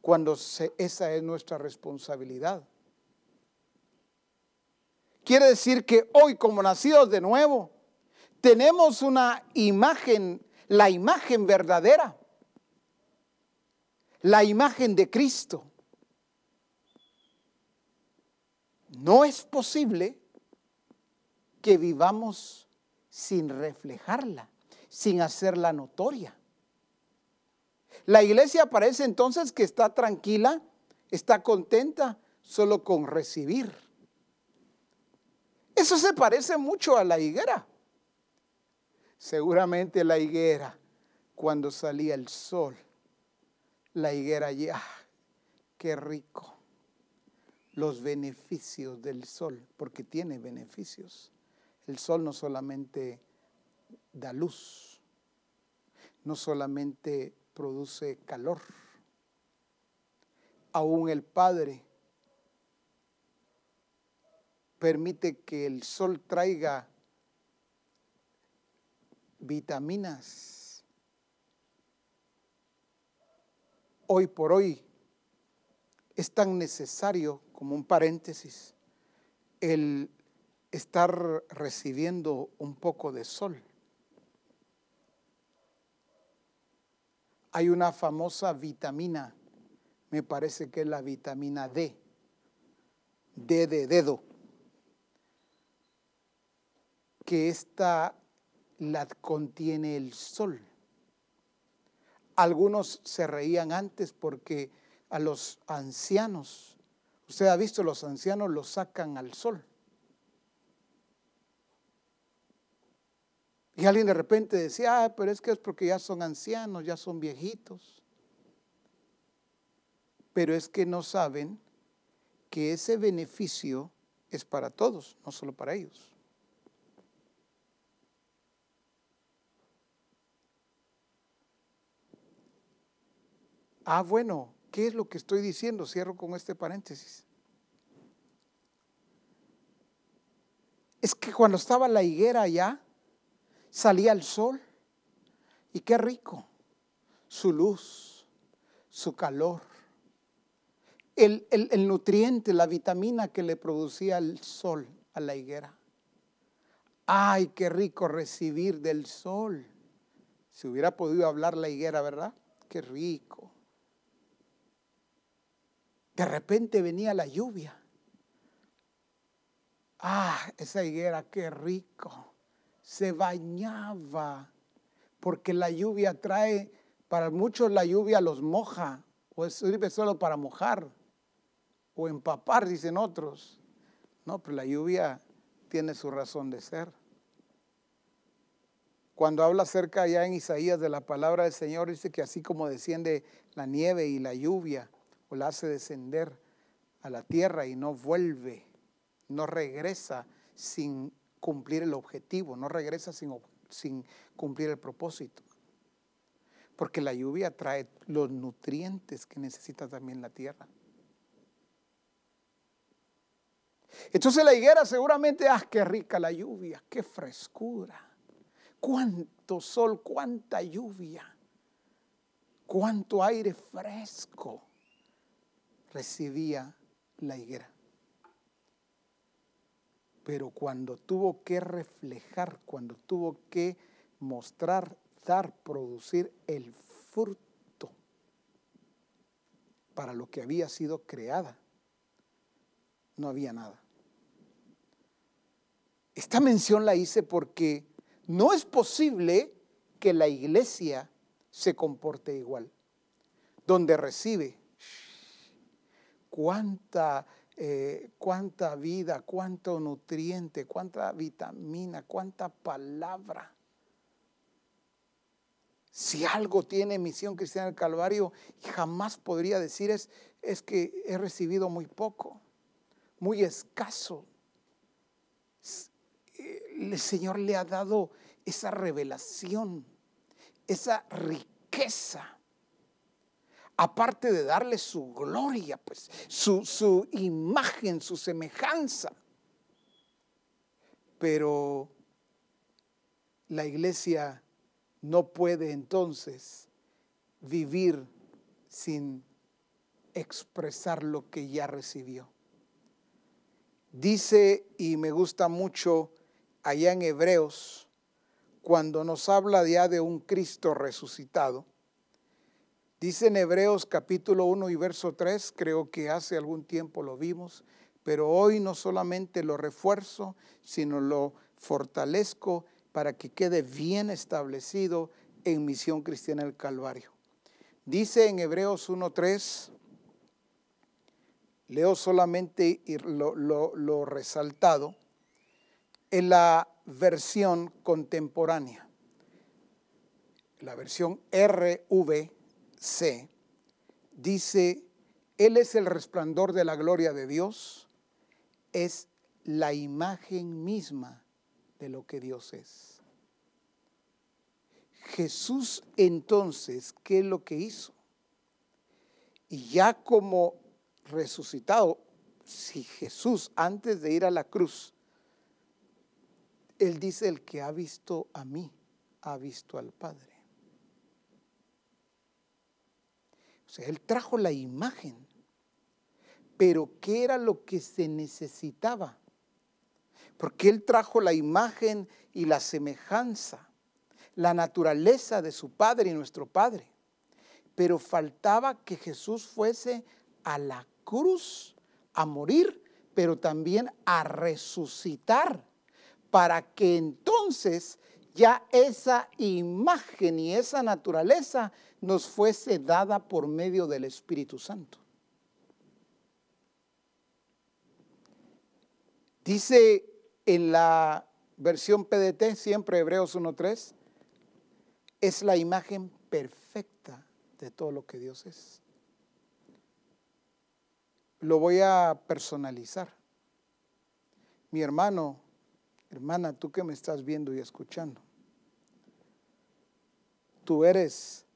cuando esa es nuestra responsabilidad. Quiere decir que hoy como nacidos de nuevo, tenemos una imagen, la imagen verdadera, la imagen de Cristo. No es posible que vivamos sin reflejarla, sin hacerla notoria. La iglesia parece entonces que está tranquila, está contenta solo con recibir. Eso se parece mucho a la higuera. Seguramente la higuera, cuando salía el sol, la higuera ya, ¡ah! qué rico. Los beneficios del sol, porque tiene beneficios. El sol no solamente da luz, no solamente produce calor, aún el Padre permite que el sol traiga vitaminas. Hoy por hoy es tan necesario, como un paréntesis, el estar recibiendo un poco de sol. Hay una famosa vitamina, me parece que es la vitamina D, D de dedo, que esta la contiene el sol. Algunos se reían antes porque a los ancianos, usted ha visto, los ancianos los sacan al sol. Y alguien de repente decía, ah, pero es que es porque ya son ancianos, ya son viejitos. Pero es que no saben que ese beneficio es para todos, no solo para ellos. Ah, bueno, ¿qué es lo que estoy diciendo? Cierro con este paréntesis. Es que cuando estaba la higuera allá, salía el sol. Y qué rico. Su luz, su calor. El, el, nutriente, la vitamina que le producía el sol a la higuera. Ay, qué rico recibir del sol. Si hubiera podido hablar la higuera, ¿verdad? Qué rico. De repente venía la lluvia. Ah, esa higuera, qué rico se bañaba, porque la lluvia trae, para muchos la lluvia los moja, o sirve solo para mojar, o empapar, dicen otros. No, pero la lluvia tiene su razón de ser. Cuando habla acerca ya en Isaías de la palabra del Señor, dice que así como desciende la nieve y la lluvia, o la hace descender a la tierra y no vuelve, no regresa sin cumplir el objetivo, no regresa sin, sin cumplir el propósito. Porque la lluvia trae los nutrientes que necesita también la tierra. Entonces la higuera seguramente, ah, qué rica la lluvia, qué frescura, cuánto sol, cuánta lluvia, cuánto aire fresco recibía la higuera. Pero cuando tuvo que reflejar, cuando tuvo que mostrar, dar, producir el fruto para lo que había sido creada, no había nada. Esta mención la hice porque no es posible que la iglesia se comporte igual, donde recibe cuánta eh, cuánta vida, cuánto nutriente, cuánta vitamina, cuánta palabra. Si algo tiene misión cristiana del Calvario, jamás podría decir es, es que he recibido muy poco, muy escaso. Eh, el Señor le ha dado esa revelación, esa riqueza aparte de darle su gloria, pues, su, su imagen, su semejanza. Pero la iglesia no puede entonces vivir sin expresar lo que ya recibió. Dice, y me gusta mucho allá en Hebreos, cuando nos habla ya de un Cristo resucitado, Dice en Hebreos capítulo 1 y verso 3, creo que hace algún tiempo lo vimos, pero hoy no solamente lo refuerzo, sino lo fortalezco para que quede bien establecido en Misión Cristiana del Calvario. Dice en Hebreos 1.3, leo solamente lo, lo, lo resaltado, en la versión contemporánea, la versión RV C, dice, Él es el resplandor de la gloria de Dios, es la imagen misma de lo que Dios es. Jesús entonces, ¿qué es lo que hizo? Y ya como resucitado, si Jesús antes de ir a la cruz, Él dice, el que ha visto a mí, ha visto al Padre. O sea, Él trajo la imagen. Pero ¿qué era lo que se necesitaba? Porque Él trajo la imagen y la semejanza, la naturaleza de su Padre y nuestro Padre. Pero faltaba que Jesús fuese a la cruz a morir, pero también a resucitar, para que entonces ya esa imagen y esa naturaleza nos fuese dada por medio del Espíritu Santo. Dice en la versión PDT, siempre Hebreos 1.3, es la imagen perfecta de todo lo que Dios es. Lo voy a personalizar. Mi hermano, hermana, tú que me estás viendo y escuchando, tú eres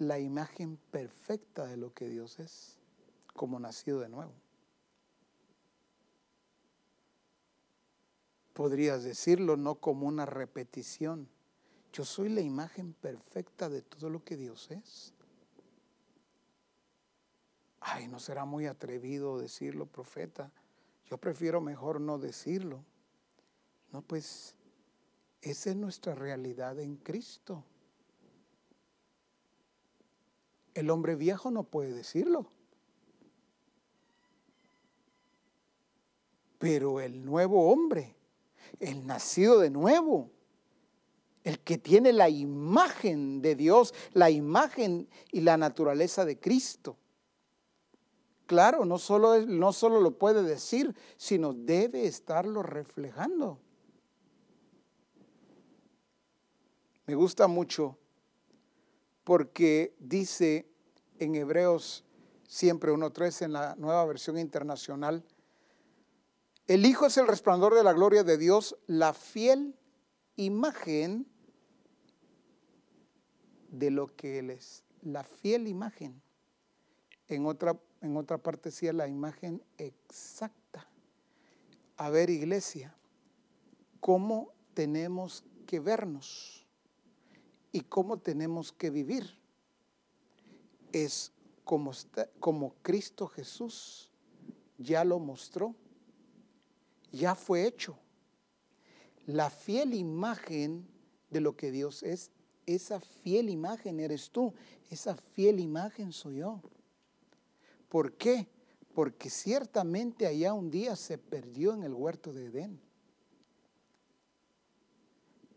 la imagen perfecta de lo que Dios es, como nacido de nuevo. Podrías decirlo no como una repetición. Yo soy la imagen perfecta de todo lo que Dios es. Ay, no será muy atrevido decirlo, profeta. Yo prefiero mejor no decirlo. No, pues esa es nuestra realidad en Cristo. El hombre viejo no puede decirlo. Pero el nuevo hombre, el nacido de nuevo, el que tiene la imagen de Dios, la imagen y la naturaleza de Cristo. Claro, no solo, no solo lo puede decir, sino debe estarlo reflejando. Me gusta mucho porque dice en Hebreos siempre 1.3 en la nueva versión internacional, el Hijo es el resplandor de la gloria de Dios, la fiel imagen de lo que Él es, la fiel imagen. En otra, en otra parte decía la imagen exacta. A ver, iglesia, ¿cómo tenemos que vernos? y cómo tenemos que vivir. Es como, como Cristo Jesús ya lo mostró, ya fue hecho. La fiel imagen de lo que Dios es, esa fiel imagen eres tú, esa fiel imagen soy yo. ¿Por qué? Porque ciertamente allá un día se perdió en el huerto de Edén.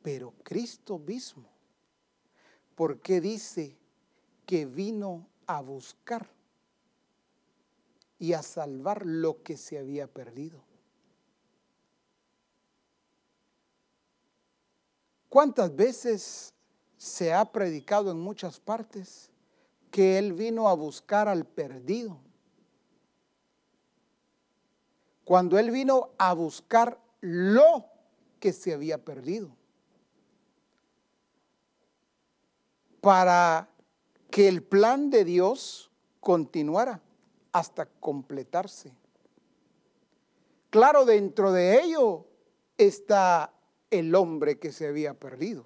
Pero Cristo mismo porque dice que vino a buscar y a salvar lo que se había perdido. ¿Cuántas veces se ha predicado en muchas partes que Él vino a buscar al perdido? Cuando Él vino a buscar lo que se había perdido. para que el plan de Dios continuara hasta completarse. Claro, dentro de ello está el hombre que se había perdido.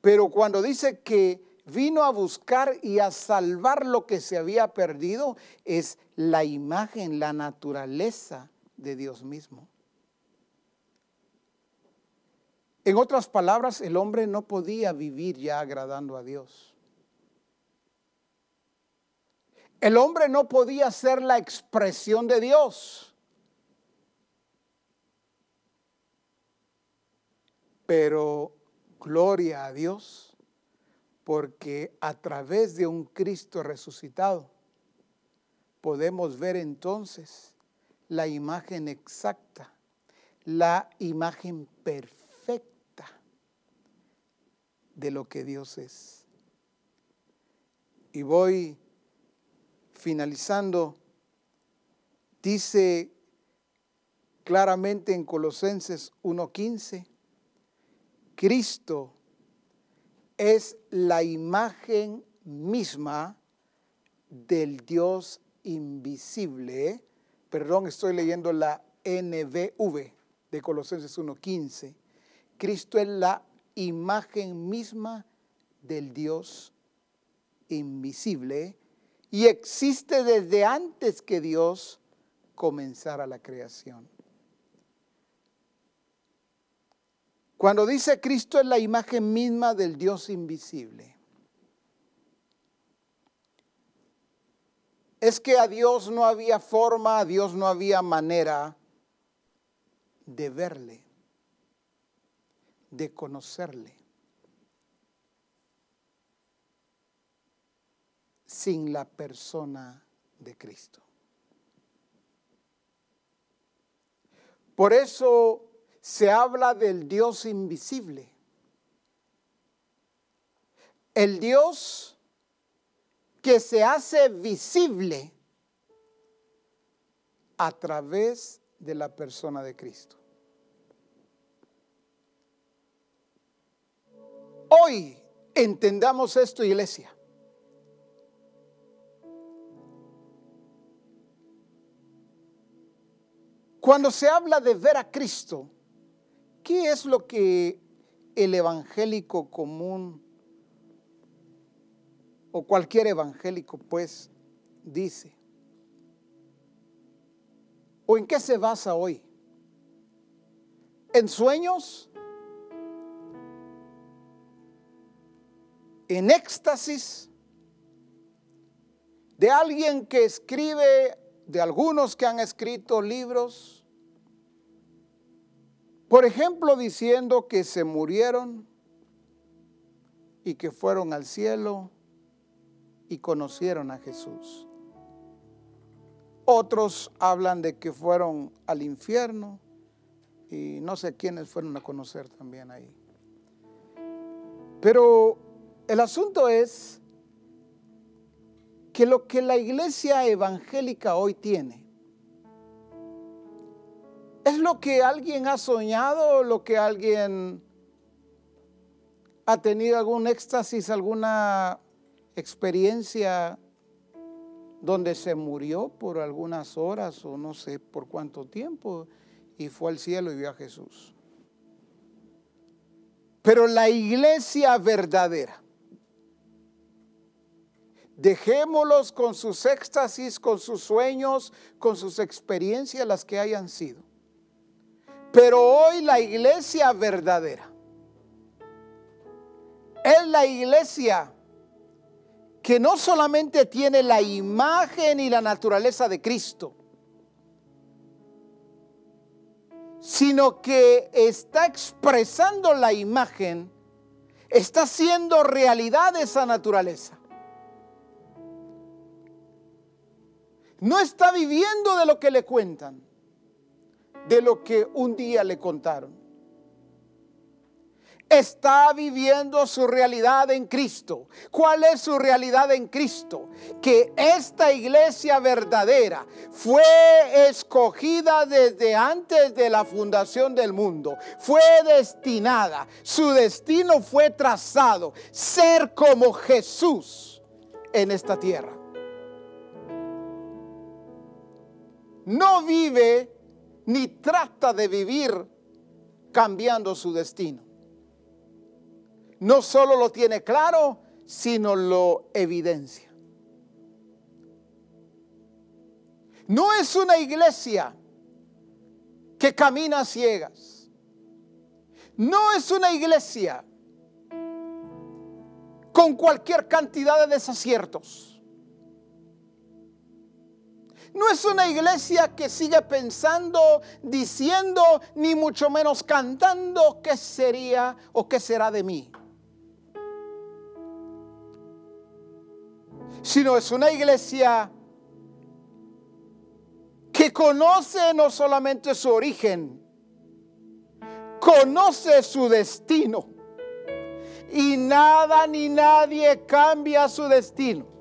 Pero cuando dice que vino a buscar y a salvar lo que se había perdido, es la imagen, la naturaleza de Dios mismo. En otras palabras, el hombre no podía vivir ya agradando a Dios. El hombre no podía ser la expresión de Dios. Pero gloria a Dios, porque a través de un Cristo resucitado podemos ver entonces la imagen exacta, la imagen perfecta de lo que Dios es. Y voy finalizando. Dice claramente en Colosenses 1.15 Cristo es la imagen misma del Dios invisible. Perdón, estoy leyendo la NBV de Colosenses 1.15. Cristo es la imagen misma del Dios invisible y existe desde antes que Dios comenzara la creación. Cuando dice Cristo es la imagen misma del Dios invisible, es que a Dios no había forma, a Dios no había manera de verle, de conocerle, sin la persona de Cristo. Por eso se habla del Dios invisible. El Dios que se hace visible a través de la persona de Cristo. Hoy entendamos esto, iglesia. Cuando se habla de ver a Cristo, ¿qué es lo que el evangélico común o cualquier evangélico pues dice? ¿O en qué se basa hoy? ¿En sueños? ¿En éxtasis? ¿De alguien que escribe, de algunos que han escrito libros? Por ejemplo, diciendo que se murieron y que fueron al cielo y conocieron a Jesús. Otros hablan de que fueron al infierno y no sé quiénes fueron a conocer también ahí. Pero el asunto es que lo que la iglesia evangélica hoy tiene ¿Es lo que alguien ha soñado, lo que alguien ha tenido algún éxtasis, alguna experiencia donde se murió por algunas horas o no sé por cuánto tiempo y fue al cielo y vio a Jesús? Pero la iglesia verdadera, dejémoslos con sus éxtasis, con sus sueños, con sus experiencias, las que hayan sido. Pero hoy la iglesia verdadera es la iglesia que no solamente tiene la imagen y la naturaleza de Cristo, sino que está expresando la imagen, está haciendo realidad esa naturaleza. No está viviendo de lo que le cuentan de lo que un día le contaron. Está viviendo su realidad en Cristo. ¿Cuál es su realidad en Cristo? Que esta iglesia verdadera fue escogida desde antes de la fundación del mundo. Fue destinada. Su destino fue trazado. Ser como Jesús en esta tierra. No vive ni trata de vivir cambiando su destino. No solo lo tiene claro, sino lo evidencia. No es una iglesia que camina ciegas. No es una iglesia con cualquier cantidad de desaciertos. No es una iglesia que sigue pensando, diciendo, ni mucho menos cantando qué sería o qué será de mí. Sino es una iglesia que conoce no solamente su origen, conoce su destino. Y nada ni nadie cambia su destino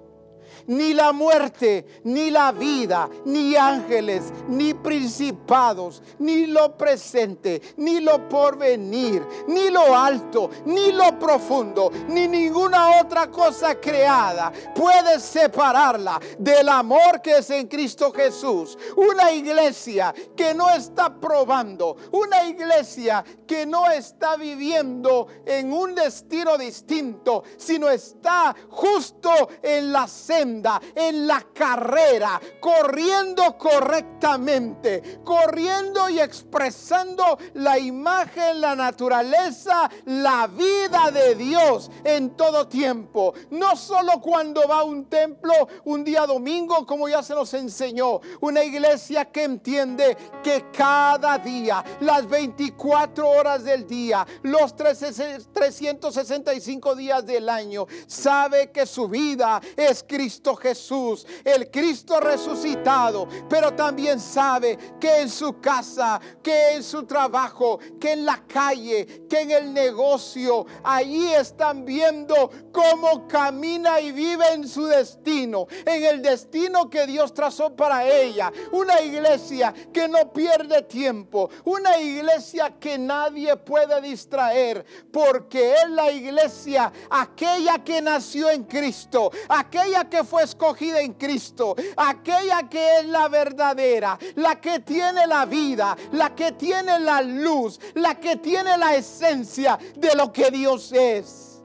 ni la muerte, ni la vida, ni ángeles, ni principados, ni lo presente, ni lo porvenir, ni lo alto, ni lo profundo, ni ninguna otra cosa creada puede separarla del amor que es en Cristo Jesús. Una iglesia que no está probando, una iglesia que no está viviendo en un destino distinto, sino está justo en la senda, en la carrera, corriendo correctamente, corriendo y expresando la imagen, la naturaleza, la vida de Dios en todo tiempo. No solo cuando va a un templo un día domingo, como ya se nos enseñó, una iglesia que entiende que cada día, las 24 horas del día, los 365 días del año, sabe que su vida es Cristo Jesús, el Cristo resucitado, pero también sabe que en su casa, que en su trabajo, que en la calle, que en el negocio, allí están viendo cómo camina y vive en su destino, en el destino que Dios trazó para ella. Una iglesia que no pierde tiempo, una iglesia que nadie puede distraer, porque es la iglesia aquella que nació en Cristo, aquella que fue escogida en Cristo, aquella que es la verdadera, la que tiene la vida, la que tiene la luz, la que tiene la esencia de lo que Dios es.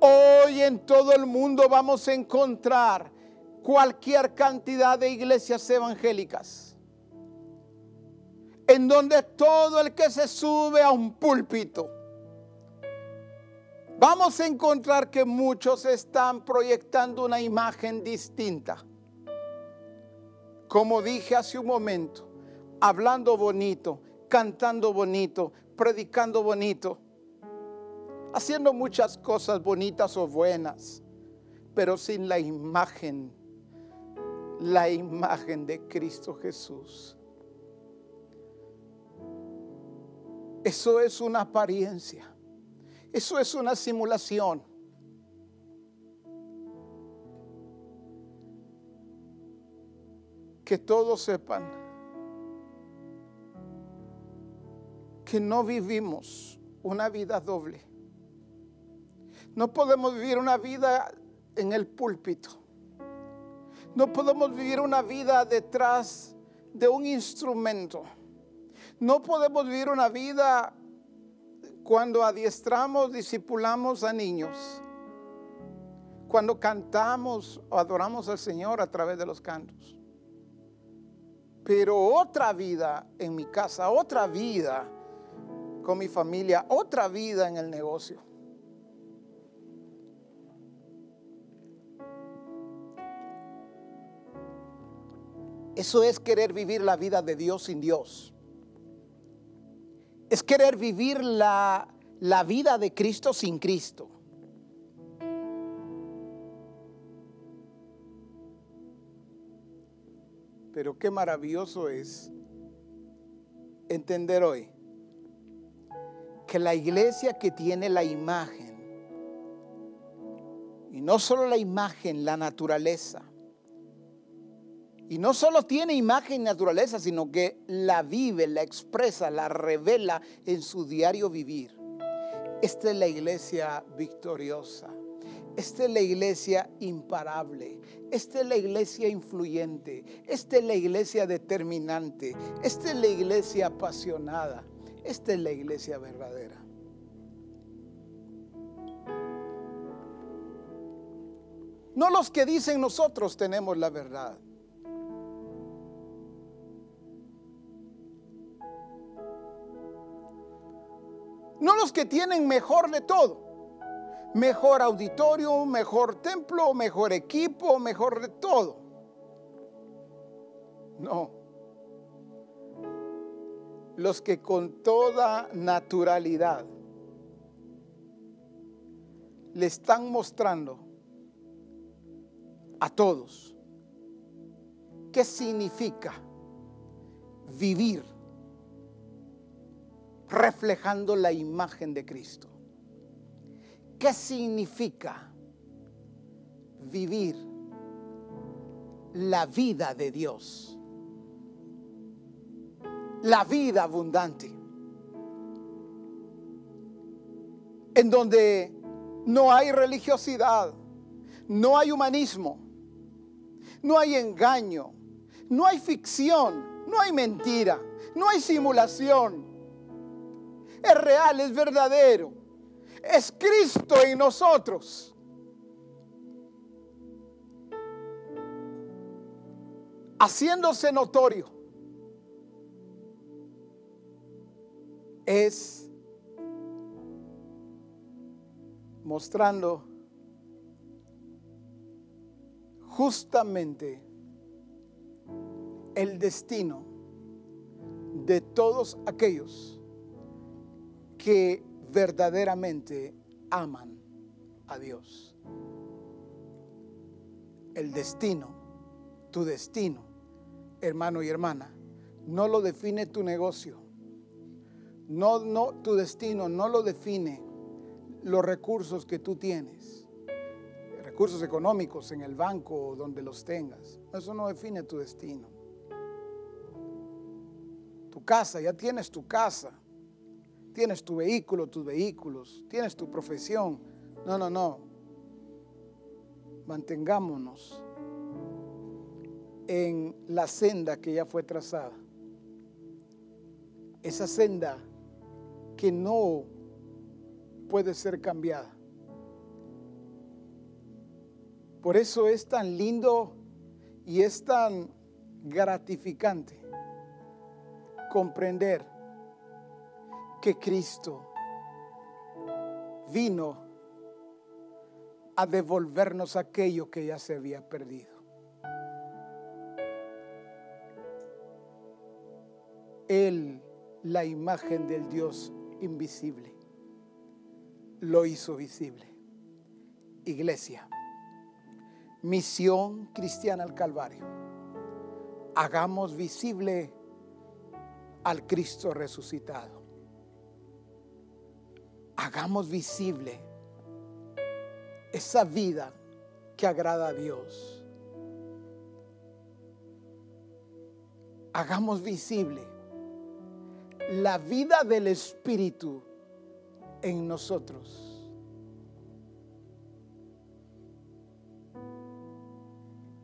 Hoy en todo el mundo vamos a encontrar cualquier cantidad de iglesias evangélicas en donde todo el que se sube a un púlpito, vamos a encontrar que muchos están proyectando una imagen distinta. Como dije hace un momento, hablando bonito, cantando bonito, predicando bonito, haciendo muchas cosas bonitas o buenas, pero sin la imagen, la imagen de Cristo Jesús. Eso es una apariencia, eso es una simulación. Que todos sepan que no vivimos una vida doble no podemos vivir una vida en el púlpito. No podemos vivir una vida detrás de un instrumento. No podemos vivir una vida cuando adiestramos, discipulamos a niños. Cuando cantamos o adoramos al Señor a través de los cantos. Pero otra vida en mi casa, otra vida con mi familia, otra vida en el negocio. Eso es querer vivir la vida de Dios sin Dios. Es querer vivir la, la vida de Cristo sin Cristo. Pero qué maravilloso es entender hoy que la iglesia que tiene la imagen, y no solo la imagen, la naturaleza, y no solo tiene imagen y naturaleza, sino que la vive, la expresa, la revela en su diario vivir. Esta es la iglesia victoriosa. Esta es la iglesia imparable. Esta es la iglesia influyente. Esta es la iglesia determinante. Esta es la iglesia apasionada. Esta es la iglesia verdadera. No los que dicen nosotros tenemos la verdad. No los que tienen mejor de todo. Mejor auditorio, mejor templo, mejor equipo, mejor de todo. No. Los que con toda naturalidad le están mostrando a todos qué significa vivir reflejando la imagen de Cristo. ¿Qué significa vivir la vida de Dios? La vida abundante. En donde no hay religiosidad, no hay humanismo, no hay engaño, no hay ficción, no hay mentira, no hay simulación. Es real, es verdadero. Es Cristo en nosotros. Haciéndose notorio. Es mostrando justamente el destino de todos aquellos que verdaderamente aman a Dios. El destino, tu destino, hermano y hermana, no lo define tu negocio. No, no, tu destino no lo define los recursos que tú tienes. Recursos económicos en el banco o donde los tengas. Eso no define tu destino. Tu casa, ya tienes tu casa tienes tu vehículo, tus vehículos, tienes tu profesión. No, no, no. Mantengámonos en la senda que ya fue trazada. Esa senda que no puede ser cambiada. Por eso es tan lindo y es tan gratificante comprender que Cristo vino a devolvernos aquello que ya se había perdido. Él, la imagen del Dios invisible, lo hizo visible. Iglesia, misión cristiana al Calvario. Hagamos visible al Cristo resucitado hagamos visible esa vida que agrada a Dios. Hagamos visible la vida del Espíritu en nosotros.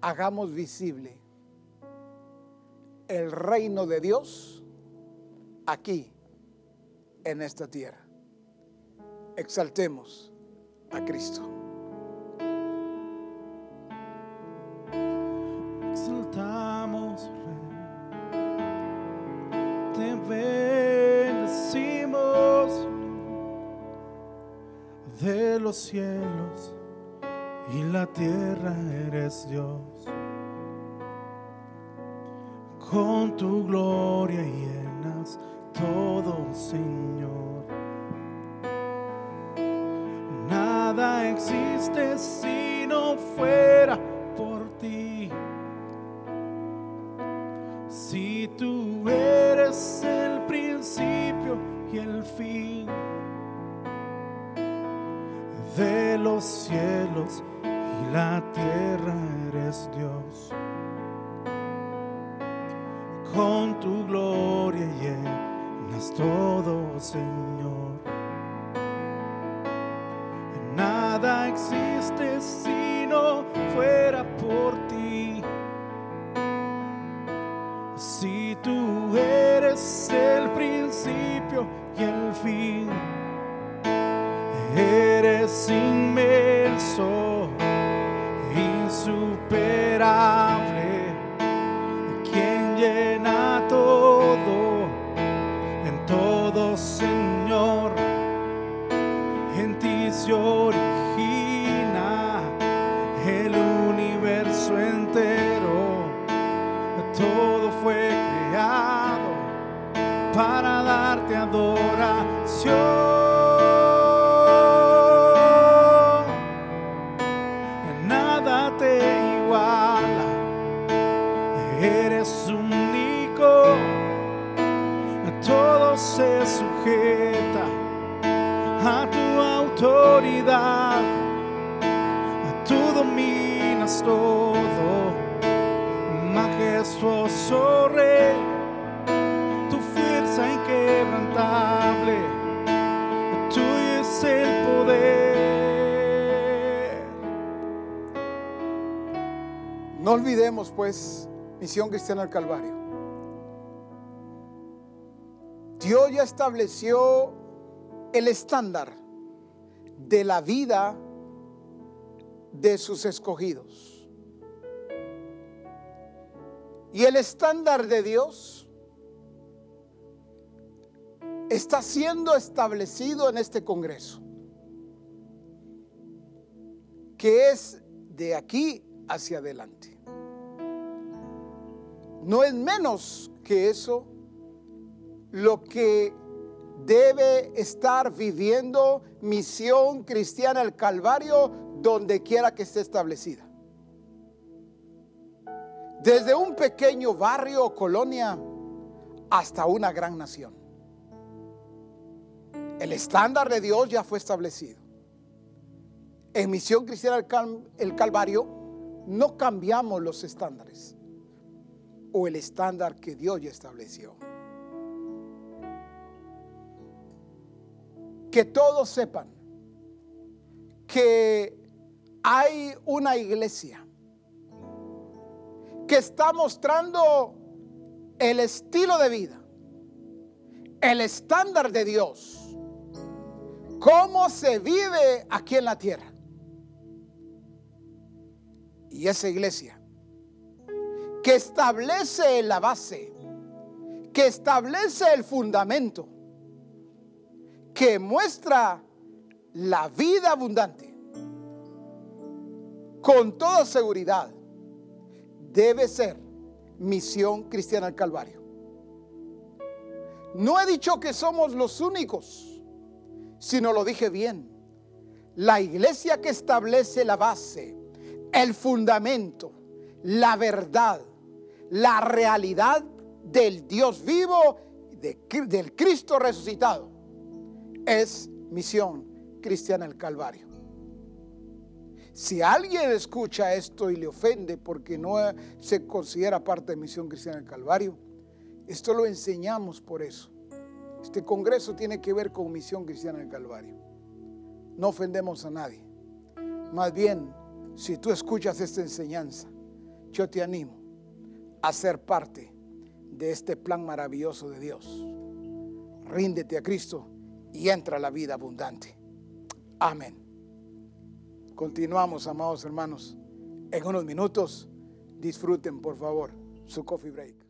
Hagamos visible el reino de Dios aquí en esta tierra exaltemos a Cristo. Exaltamos, te bendecimos de los cielos y la tierra eres Dios. Con tu gloria llenas todo, Señor. Existe si no fuera por ti. Si tú eres el principio y el fin de los cielos y la tierra eres Dios. Con tu gloria llenas todo, Señor. Existe si no fuera por ti. No olvidemos pues Misión Cristiana del Calvario. Dios ya estableció el estándar de la vida de sus escogidos. Y el estándar de Dios está siendo establecido en este Congreso, que es de aquí hacia adelante. No es menos que eso lo que debe estar viviendo misión cristiana el Calvario donde quiera que esté establecida. Desde un pequeño barrio o colonia hasta una gran nación. El estándar de Dios ya fue establecido. En Misión Cristiana el, Calvario no cambiamos los estándares o el estándar que Dios ya estableció. que todos sepan que hay una iglesia que está mostrando el estilo de vida, el estándar de Dios, cómo se vive aquí en la tierra. Y esa iglesia que establece la base, que establece el fundamento, que muestra la vida abundante, con toda seguridad, debe ser misión cristiana al Calvario. No he dicho que somos los únicos, sino lo dije bien. La iglesia que establece la base, el fundamento, la verdad, la realidad del Dios vivo, del Cristo resucitado es misión cristiana el Calvario. Si alguien escucha esto y le ofende porque no se considera parte de misión cristiana el Calvario, esto lo enseñamos por eso. Este congreso tiene que ver con misión cristiana el Calvario. No ofendemos a nadie. Más bien, si tú escuchas esta enseñanza, yo te animo a ser parte de este plan maravilloso de Dios. Ríndete a Cristo y entra la vida abundante. Amén. Continuamos, amados hermanos. En unos minutos, disfruten, por favor, su coffee break.